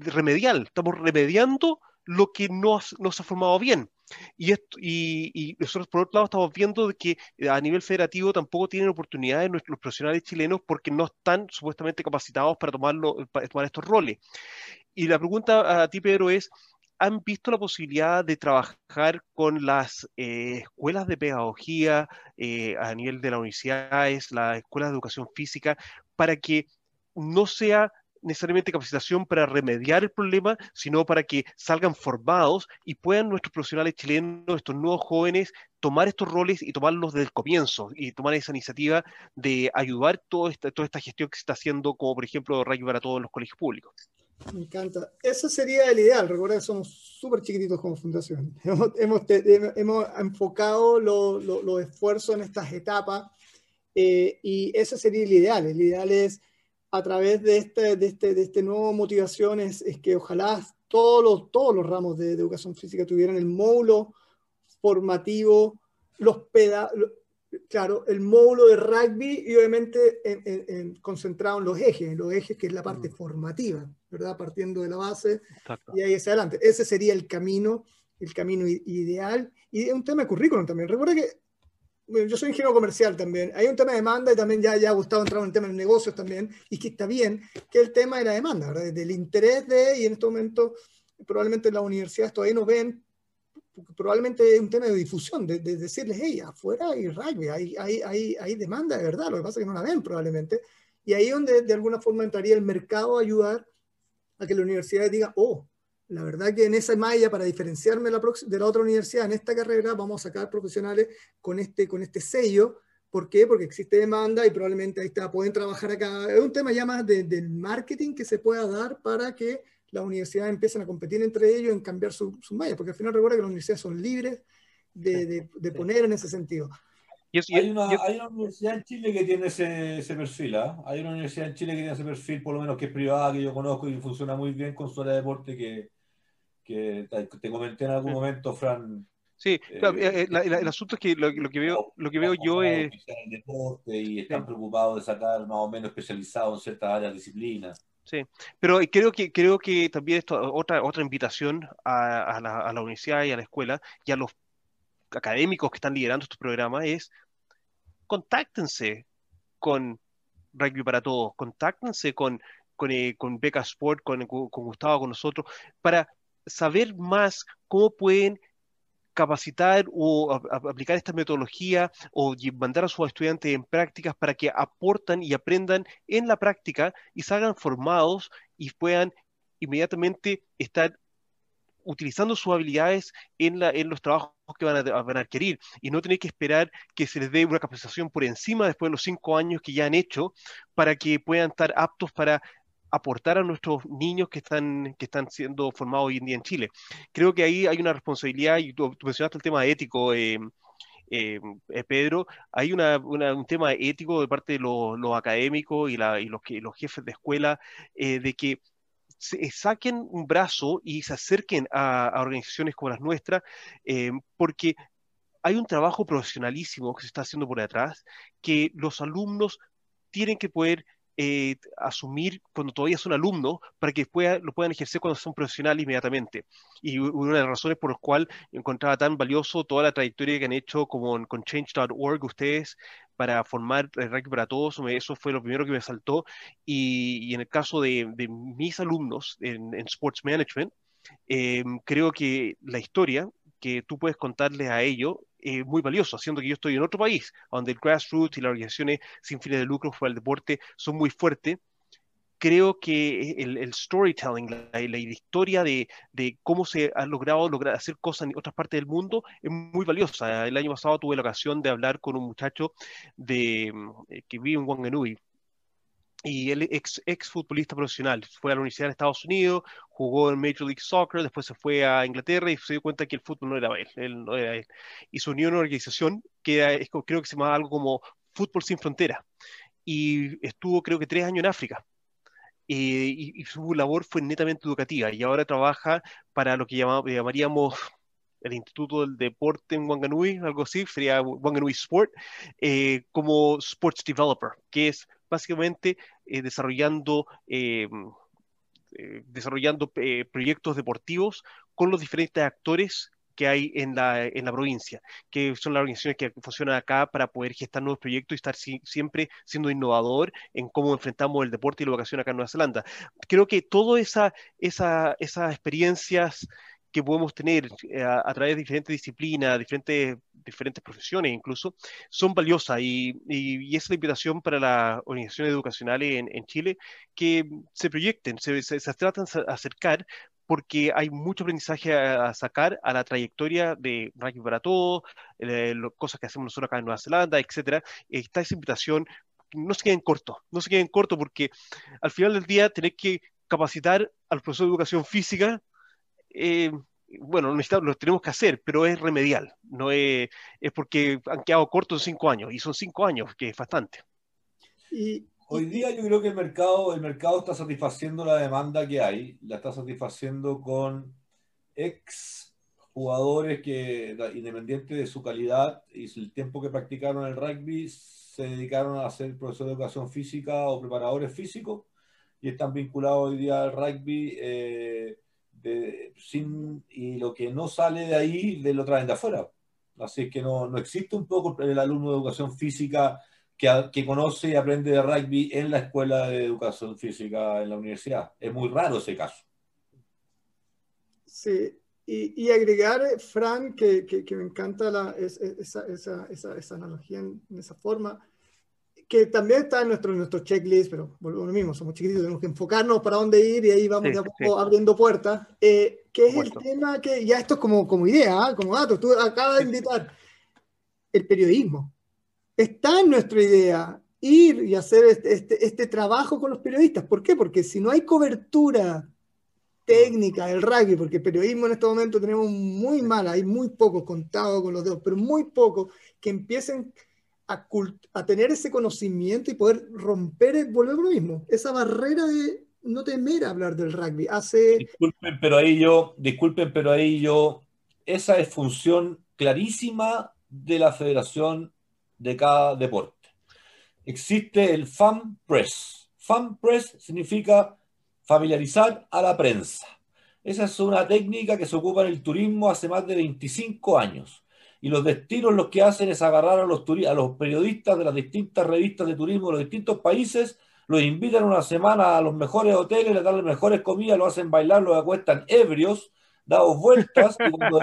remedial, estamos remediando lo que no, no se ha formado bien. Y, esto, y, nosotros, por otro lado, estamos viendo que eh, a nivel federativo tampoco tienen oportunidades nuestros profesionales chilenos porque no están supuestamente capacitados para, tomarlo, para tomar estos roles. Y la pregunta a ti, Pedro, es, ¿han visto la posibilidad de trabajar con las eh, escuelas de pedagogía eh, a nivel de las universidades, las escuelas de educación física, para que no sea necesariamente capacitación para remediar el problema, sino para que salgan formados y puedan nuestros profesionales chilenos, estos nuevos jóvenes, tomar estos roles y tomarlos desde el comienzo y tomar esa iniciativa de ayudar toda esta, toda esta gestión que se está haciendo, como por ejemplo Rayo para todos los colegios públicos. Me encanta. Eso sería el ideal. Recuerda que somos súper chiquititos como fundación. Hemos, hemos, enfocado los esfuerzos en estas etapas eh, y ese sería el ideal. El ideal es a través de este, de este, de este nuevo motivación es, que ojalá todos los, todos los ramos de, educación física tuvieran el módulo formativo, los peda claro, el módulo de rugby y obviamente en, concentrado en los ejes, en los ejes que es la parte mm. formativa, ¿verdad? Partiendo de la base y ahí hacia adelante. Ese sería el camino, el camino ideal y un tema de currículum también. Recuerda que yo soy ingeniero comercial también, hay un tema de demanda y también ya, ya ha gustado entrar en el tema de negocios también, y que está bien, que el tema de la demanda, ¿verdad? del interés de, y en este momento probablemente las universidades todavía no ven, probablemente es un tema de difusión, de, decirles, hey, afuera hay rugby, hay, hay, hay, hay, demanda de verdad, lo que pasa es que no la ven probablemente, y ahí donde de alguna forma entraría el mercado a ayudar a que la universidad diga, oh, la verdad que en esa malla, para diferenciarme de la otra universidad, en esta carrera vamos a sacar profesionales con este, con este sello. ¿Por qué? Porque existe demanda y probablemente ahí está, pueden trabajar acá. Es un tema ya más del marketing que se pueda dar para que las universidades empiecen a competir entre ellos en cambiar su, su malla, porque al final recuerda que las universidades son libres de, de, poner en ese sentido. hay, una, hay, una, universidad en Chile que tiene ese, ese perfil, ¿ah? Hay una universidad en Chile que tiene ese perfil, por lo menos que es privada, que yo conozco y funciona muy bien con su área de deporte, que, que te comenté en algún momento, Fran. Sí, eh, eh, el asunto es que lo, que veo, lo que veo yo es... deporte y están preocupados de sacar más o menos especializados en ciertas áreas de disciplina. Sí, pero creo que, creo que también esto, otra, otra invitación a, la, a, la, universidad y a la escuela y a los académicos que están liderando estos programas es contáctense con Rugby para Todos, contáctense con, con, eh, con Beca Sport, con, con Gustavo, con nosotros, para saber más cómo pueden capacitar o aplicar esta metodología o mandar a sus estudiantes en prácticas para que aportan y aprendan en la práctica y salgan formados y puedan inmediatamente estar utilizando sus habilidades en, los trabajos que van a, van a, adquirir. Y no tener que esperar que se les dé una capacitación por encima después de los cinco años que ya han hecho para que puedan estar aptos para aportar a nuestros niños que están, que están siendo formados hoy en día en Chile. Creo que ahí hay una responsabilidad, y tú, mencionaste el tema ético, eh, eh, eh, Pedro, hay una, un tema ético de parte de los, académicos y, la, y los, los jefes de escuela de que saquen un brazo y se acerquen a, a organizaciones como las nuestras, porque hay un trabajo profesionalísimo que se está haciendo por detrás, que los alumnos tienen que poder eh, asumir cuando todavía son alumnos para que después lo puedan ejercer cuando son profesionales inmediatamente. Y una de las razones por las cuales encontraba tan valioso toda la trayectoria que han hecho como con change.org ustedes para formar el rugby para todos, eso fue lo primero que me saltó. Y, en el caso de, mis alumnos en, Sports Management, eh, creo que la historia que tú puedes contarles a ellos eh, muy valioso, haciendo que yo estoy en otro país, donde el grassroots y las organizaciones sin fines de lucro para el deporte son muy fuertes. Creo que el, storytelling, la, la, historia de, de, cómo se ha logrado lograr hacer cosas en otras partes del mundo es muy valiosa. El año pasado tuve la ocasión de hablar con un muchacho de, eh, que vive en Wanganui, y él ex, ex futbolista profesional. Fue a la Universidad de Estados Unidos, jugó en Major League Soccer, después se fue a Inglaterra y se dio cuenta que el fútbol no era él, él no era él. Y se unió a una organización que creo que se llamaba algo como Fútbol Sin Fronteras. Y estuvo creo que tres años en África. y, su labor fue netamente educativa y ahora trabaja para lo que llamaríamos el Instituto del Deporte en Wanganui, algo así, sería Wanganui Sport, eh, como Sports Developer, que es básicamente eh, desarrollando, eh, eh, desarrollando proyectos deportivos con los diferentes actores que hay en la, en la provincia, que son las organizaciones que funcionan acá para poder gestar nuevos proyectos y estar siempre siendo innovador en cómo enfrentamos el deporte y la educación acá en Nueva Zelanda. Creo que todas esa, esa, esas experiencias que podemos tener eh, a, través de diferentes disciplinas, diferentes, diferentes profesiones incluso, son valiosas y, y, es la invitación para las organizaciones educacionales en, en Chile que se proyecten, se, se, se tratan de acercar porque hay mucho aprendizaje a, sacar a la trayectoria de Rugby para Todos, eh, cosas que hacemos nosotros acá en Nueva Zelanda, etcétera. Está esa invitación, no se queden cortos, no se queden cortos porque al final del día tenés que capacitar al profesor de educación física eh, bueno, lo tenemos que hacer, pero es remedial, no es, es porque han quedado cortos cinco años, y son cinco años, que es bastante. Y, Hoy día yo creo que el mercado, el mercado está satisfaciendo la demanda que hay, la está satisfaciendo con ex jugadores que, independiente de su calidad y el tiempo que practicaron el rugby, se dedicaron a ser profesor de educación física o preparadores físicos y están vinculados hoy día al rugby. Eh, sin, y lo que no sale de ahí de lo traen de afuera. Así que no, no existe un poco el alumno de educación física que, que, conoce y aprende de rugby en la escuela de educación física en la universidad. Es muy raro ese caso. Sí, y, y agregar, Fran, que, que, me encanta la, esa, esa, esa, esa, analogía en, esa forma, que también está en nuestro, nuestro checklist, pero volvemos lo mismo, somos chiquititos, tenemos que enfocarnos para dónde ir y ahí vamos de a poco abriendo puertas, eh, que es el tema que, ya esto es como, como idea, ¿ah? como dato, tú acabas de invitar, el periodismo. Está en nuestra idea ir y hacer este, este, este trabajo con los periodistas. ¿Por qué? Porque si no hay cobertura técnica del rugby, porque el periodismo en este momento tenemos muy mal, hay muy pocos contados con los dedos, pero muy pocos que empiecen a, a tener ese conocimiento y poder romper, volver lo mismo, esa barrera de no temer hablar del rugby. Hace... Disculpen, pero ahí yo, disculpen, pero ahí yo, esa es función clarísima de la federación de cada deporte. Existe el Fan Press. Fan Press significa familiarizar a la prensa. Esa es una técnica que se ocupa en el turismo hace más de 25 años. Y los destinos lo que hacen es agarrar a los, a los periodistas de las distintas revistas de turismo de los distintos países, los invitan una semana a los mejores hoteles, les dan las mejores comidas, lo hacen bailar, los acuestan ebrios, dados vueltas, y cuando,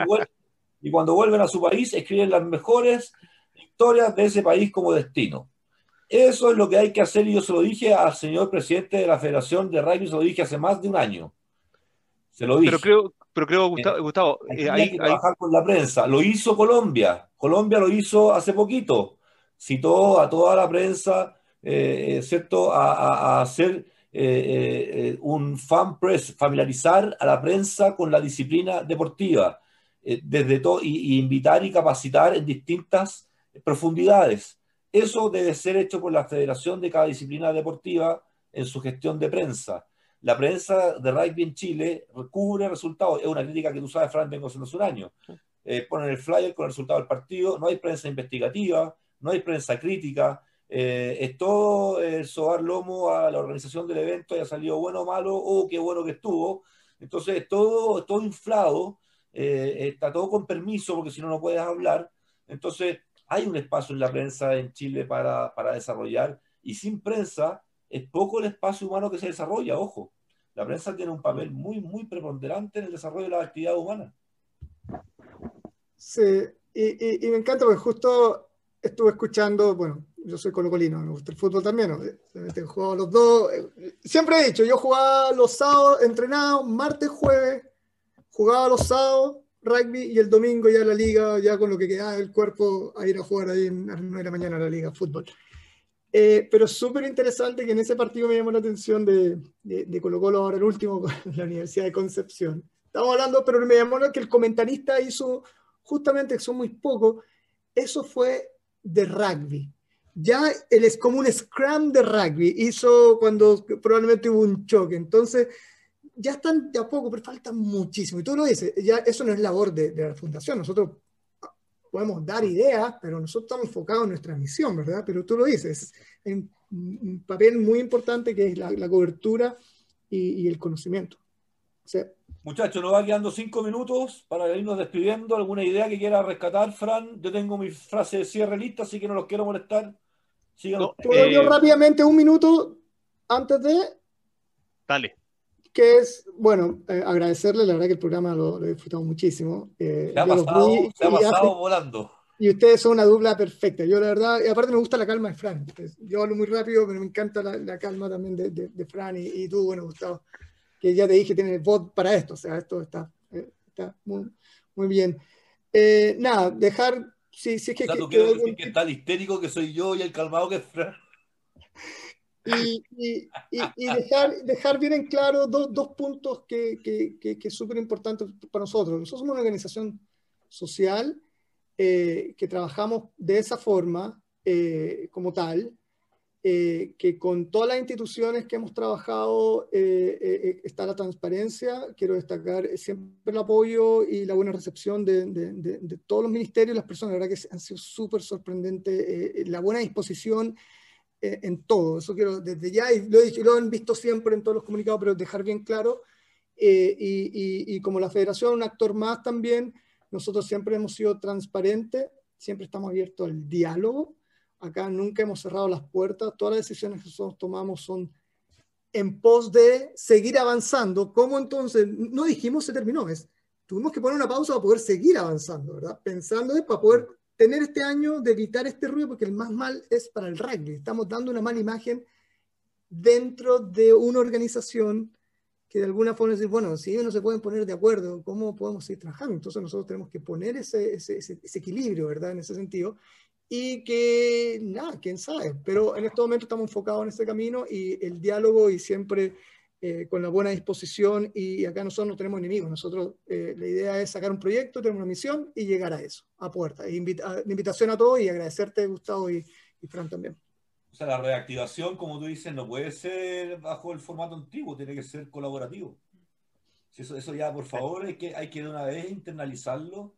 y cuando vuelven a su país escriben las mejores historias de ese país como destino. Eso es lo que hay que hacer y yo se lo dije al señor presidente de la Federación de Rugby, se lo dije hace más de un año. Se lo dije. Pero creo, pero creo Gustavo, eh, hay, que trabajar con la prensa. Lo hizo Colombia. Colombia lo hizo hace poquito. Citó a toda la prensa, eh, eh, ¿cierto?, a, hacer un fan press, familiarizar a la prensa con la disciplina deportiva, desde todo, y invitar y capacitar en distintas profundidades. Eso debe ser hecho por la federación de cada disciplina deportiva en su gestión de prensa. La prensa de rugby en Chile cubre resultados. Es una crítica que tú sabes, Fran, vengo haciendo hace un año. Eh, ponen el flyer con el resultado del partido, no hay prensa investigativa, no hay prensa crítica, eh, es todo el sobar lomo a la organización del evento, haya salido bueno o malo, o qué bueno que estuvo. Entonces, todo, todo inflado, eh, está todo con permiso, porque si no, no puedes hablar. Entonces, hay un espacio en la prensa en Chile para, desarrollar y sin prensa es poco el espacio humano que se desarrolla, ojo. La prensa tiene un papel muy, muy preponderante en el desarrollo de la actividad humana. Sí, y, me encanta porque justo estuve escuchando, bueno, yo soy colocolino, me gusta el fútbol también, he jugado los dos. Siempre he dicho, yo jugaba los sábados, entrenado martes, jueves, jugaba los sábados, rugby y el domingo ya la liga, ya con lo que queda el cuerpo a ir a jugar ahí en, las 9 de la mañana a la liga, fútbol. Eh, pero súper interesante que en ese partido me llamó la atención de, de, Colo Colo, ahora el último, la Universidad de Concepción. Estamos hablando, pero me llamó que el comentarista hizo, justamente, que son muy pocos, eso fue de rugby. Ya él es como un scrum de rugby, hizo cuando probablemente hubo un choque. Entonces, ya están de a poco, pero falta muchísimo. Y tú lo dices, ya eso no es labor de, la fundación. Nosotros podemos dar ideas, pero nosotros estamos enfocados en nuestra misión, ¿verdad? Pero tú lo dices, es un papel muy importante que es la, cobertura y, el conocimiento. Muchachos, nos va quedando cinco minutos para irnos despidiendo. ¿Alguna idea que quiera rescatar, Fran? Yo tengo mi frase de cierre lista, así que no los quiero molestar. Sigan. Eh, rápidamente un minuto antes de... Dale que es, bueno, eh, agradecerle, la verdad que el programa lo, he disfrutado muchísimo. Eh, se ha pasado, se ha pasado volando. Y ustedes son una dupla perfecta. Yo la verdad, y aparte me gusta la calma de Fran. Yo hablo muy rápido, pero me encanta la, calma también de, de, Fran y, tú, bueno, Gustavo, que ya te dije, tienes voz para esto. O sea, esto está, eh, está muy, muy bien. nada, dejar, si, si es que... O sea, tú quieres decir que está el histérico que soy yo y el calmado que es Fran y, y, dejar, dejar, bien en claro dos, dos puntos que, que, que, que es súper importante para nosotros. Nosotros somos una organización social eh, que trabajamos de esa forma, eh, como tal, eh, que con todas las instituciones que hemos trabajado eh, está la transparencia. Quiero destacar siempre el apoyo y la buena recepción de, de, de, todos los ministerios y las personas. La verdad que han sido súper sorprendente la buena disposición eh, en todo. Eso quiero desde ya, y lo, lo han visto siempre en todos los comunicados, pero dejar bien claro. Eh, y, como la federación, un actor más también, nosotros siempre hemos sido transparentes, siempre estamos abiertos al diálogo. Acá nunca hemos cerrado las puertas. Todas las decisiones que nosotros tomamos son en pos de seguir avanzando. ¿Cómo entonces? No dijimos se terminó, es, tuvimos que poner una pausa para poder seguir avanzando, ¿verdad? Pensando es para poder tener este año de evitar este ruido, porque el más mal es para el rugby. Estamos dando una mala imagen dentro de una organización que de alguna forma dice, bueno, si ellos no se pueden poner de acuerdo, ¿cómo podemos seguir trabajando? Entonces nosotros tenemos que poner ese, ese, ese, equilibrio, ¿verdad? En ese sentido. Y que, nada, quién sabe, pero en este momento estamos enfocados en este camino y el diálogo y siempre eh, con la buena disposición y acá nosotros no tenemos enemigos, nosotros eh, la idea es sacar un proyecto, tenemos una misión y llegar a eso, a puerta. E invita, invitación a todos y agradecerte Gustavo y, y Fran también. O sea, la reactivación, como tú dices, no puede ser bajo el formato antiguo, tiene que ser colaborativo. Eso, eso ya, por favor, hay que, hay que de una vez internalizarlo.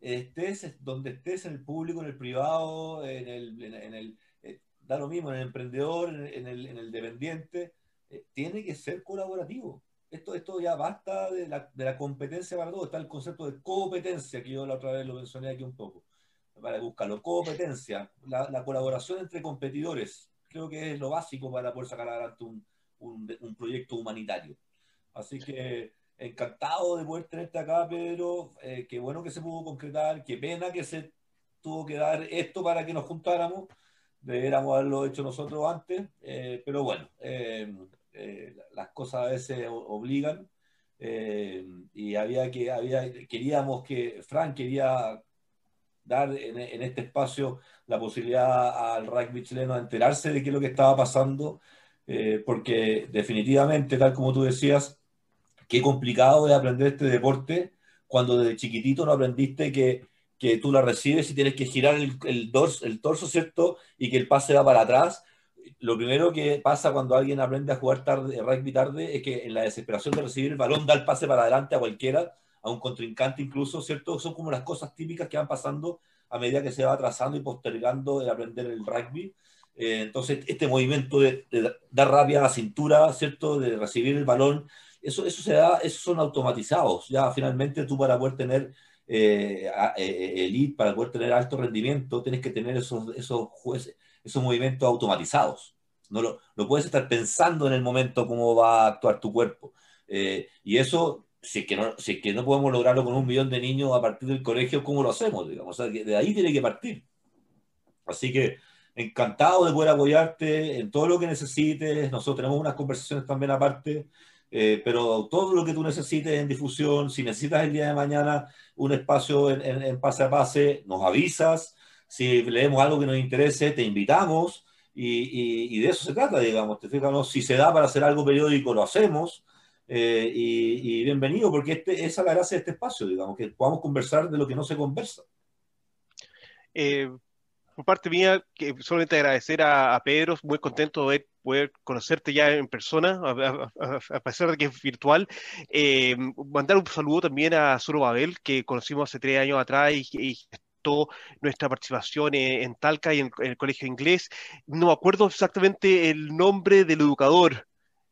Estés donde estés, en el público, en el privado, en el, en, el eh, da lo mismo, en el emprendedor, en el, en el dependiente, eh, tiene que ser colaborativo. Esto, esto ya basta de la, de la competencia para todo. Está el concepto de competencia, que yo la otra vez lo mencioné aquí un poco para buscarlo. Competencia, la, la, colaboración entre competidores, creo que es lo básico para poder sacar adelante un, un, un, proyecto humanitario. Así que encantado de poder tenerte acá, Pedro. Eh, qué bueno que se pudo concretar, qué pena que se tuvo que dar esto para que nos juntáramos. Deberíamos haberlo hecho nosotros antes, eh, pero bueno, eh, eh las cosas a veces obligan. Eh, y había que, había, queríamos que, Frank quería dar en, este espacio la posibilidad al rugby chileno de enterarse de qué es lo que estaba pasando, porque definitivamente, tal como tú decías, qué complicado es aprender este deporte cuando desde chiquitito no aprendiste que, que tú la recibes y tienes que girar el, el, el torso, ¿cierto? Y que el pase va para atrás. Lo primero que pasa cuando alguien aprende a jugar tarde, rugby tarde es que en la desesperación de recibir el balón da el pase para adelante a cualquiera a un contrincante incluso, ¿cierto? Son como las cosas típicas que van pasando a medida que se va atrasando y postergando el aprender el rugby. Eh, entonces, este movimiento de, dar rabia a la cintura, ¿cierto? De recibir el balón, eso, eso se da, esos son automatizados. Ya finalmente tú para poder tener eh, eh elite, para poder tener alto rendimiento, tienes que tener esos, esos, esos movimientos automatizados. No lo, lo, puedes estar pensando en el momento cómo va a actuar tu cuerpo. Eh, y eso si es, que no, si que no podemos lograrlo con un millón de niños a partir del colegio, ¿cómo lo hacemos? Digamos? O sea, de ahí tiene que partir. Así que encantado de poder apoyarte en todo lo que necesites. Nosotros tenemos unas conversaciones también aparte, eh, pero todo lo que tú necesites en difusión, si necesitas el día de mañana un espacio en, en, pase a pase, nos avisas. Si leemos algo que nos interese, te invitamos. Y, y, de eso se trata, digamos. Te fijas, si se da para hacer algo periódico, lo hacemos. Eh, y, bienvenido, porque este, esa es la gracia de este espacio, digamos, que podamos conversar de lo que no se conversa. Eh, por parte mía, que solamente agradecer a, Pedro, muy contento de poder conocerte ya en persona, a, pesar de que es virtual. Eh, mandar un saludo también a Suro Babel, que conocimos hace tres años atrás y, y nuestra participación en, Talca y en, el colegio inglés. No me acuerdo exactamente el nombre del educador,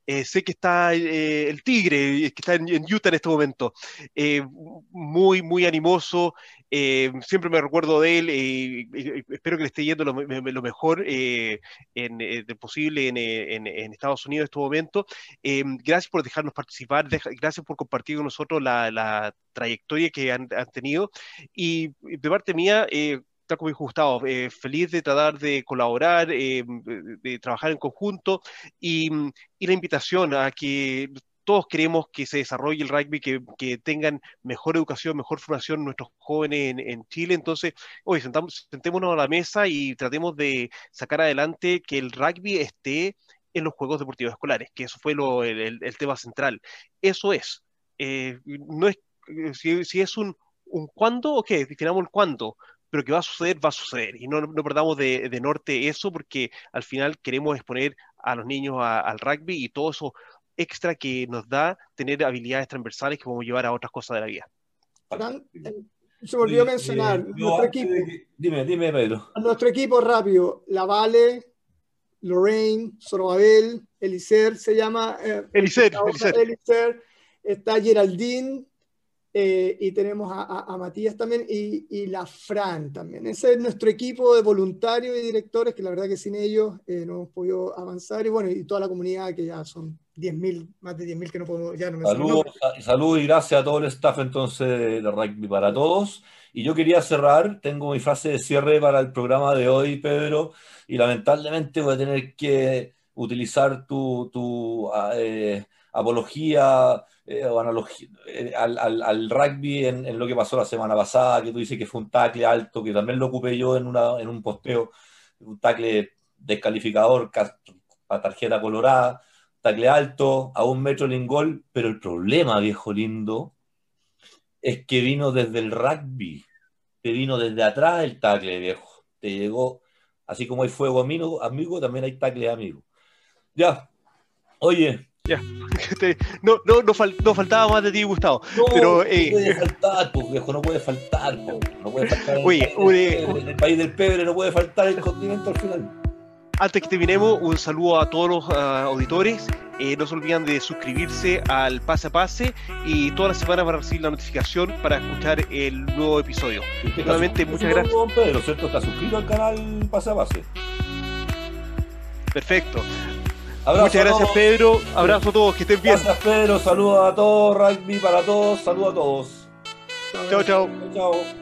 eh, sé que está eh, el Tigre, que está en, Utah en este momento. Eh, muy, muy animoso. siempre me recuerdo de él. espero que le esté yendo lo, mejor en, posible en, Estados Unidos en este momento. gracias por dejarnos participar. gracias por compartir con nosotros la, trayectoria que han, han, tenido. Y de parte mía, como dijo Gustavo, eh, feliz de tratar de colaborar, eh, de, trabajar en conjunto y, la invitación a que todos queremos que se desarrolle el rugby, que, tengan mejor educación, mejor formación nuestros jóvenes en, Chile. Entonces, hoy sentémonos a la mesa y tratemos de sacar adelante que el rugby esté en los Juegos Deportivos Escolares, que eso fue lo, el, tema central. Eso es. Eh, no es si, es un, un cuándo, ok, definamos el cuándo, pero que va a suceder, va a suceder. Y no, no perdamos de, de, norte eso porque al final queremos exponer a los niños al rugby y todo eso extra que nos da tener habilidades transversales que podemos llevar a otras cosas de la vida. Eh, se me olvidó mencionar, eh, nuestro equipo, dime, dime Pedro. Nuestro equipo rápido, La Vale, Lorraine, Sorobabel, Elicer, se llama... Eh, Elicer, Elicer. está Geraldine, Eh, y tenemos a, Matías también y, la Fran también. Ese es nuestro equipo de voluntarios y directores, que la verdad que sin ellos eh, no hemos podido avanzar. Y bueno, y toda la comunidad, que ya son 10.000, más de 10.000 que no podemos, ya no Saludos, saludos y gracias a todo el staff entonces de Rugby para Todos. Y yo quería cerrar, tengo mi frase de cierre para el programa de hoy, Pedro, y lamentablemente voy a tener que utilizar tu, tu eh, apología eh, o analogía eh, al, al, rugby en, lo que pasó la semana pasada, que tú dices que fue un tackle alto, que también lo ocupé yo en, una, en un posteo, un tackle descalificador, a tarjeta colorada, tackle alto, a un metro en gol, pero el problema, viejo lindo, es que vino desde el rugby, te vino desde atrás el tackle, viejo, te llegó, así como hay fuego amigo, amigo también hay tackle amigo. Ya, oye. Ya, no, no, no, faltaba más de ti, Gustavo. No, pero, eh... no puede faltar, pues, viejo, no puede faltar, no puede faltar. Oye, en el país del pebre no puede faltar el continente al final. Antes que terminemos, un saludo a todos los ah, auditores. Eh, no se olviden de suscribirse al Pase a Pase y todas las semanas van a recibir la notificación para escuchar el nuevo episodio. Nuevamente, muchas gracias. Pedro, ¿cierto? ¿Está suscrito al canal Pase a Pase? Perfecto. Muchas gracias, Pedro. Abrazo a todos, que estén bien. Gracias, Pedro. Saludos a todos, rugby para todos. Saludos a todos. Chao, chao. Chao.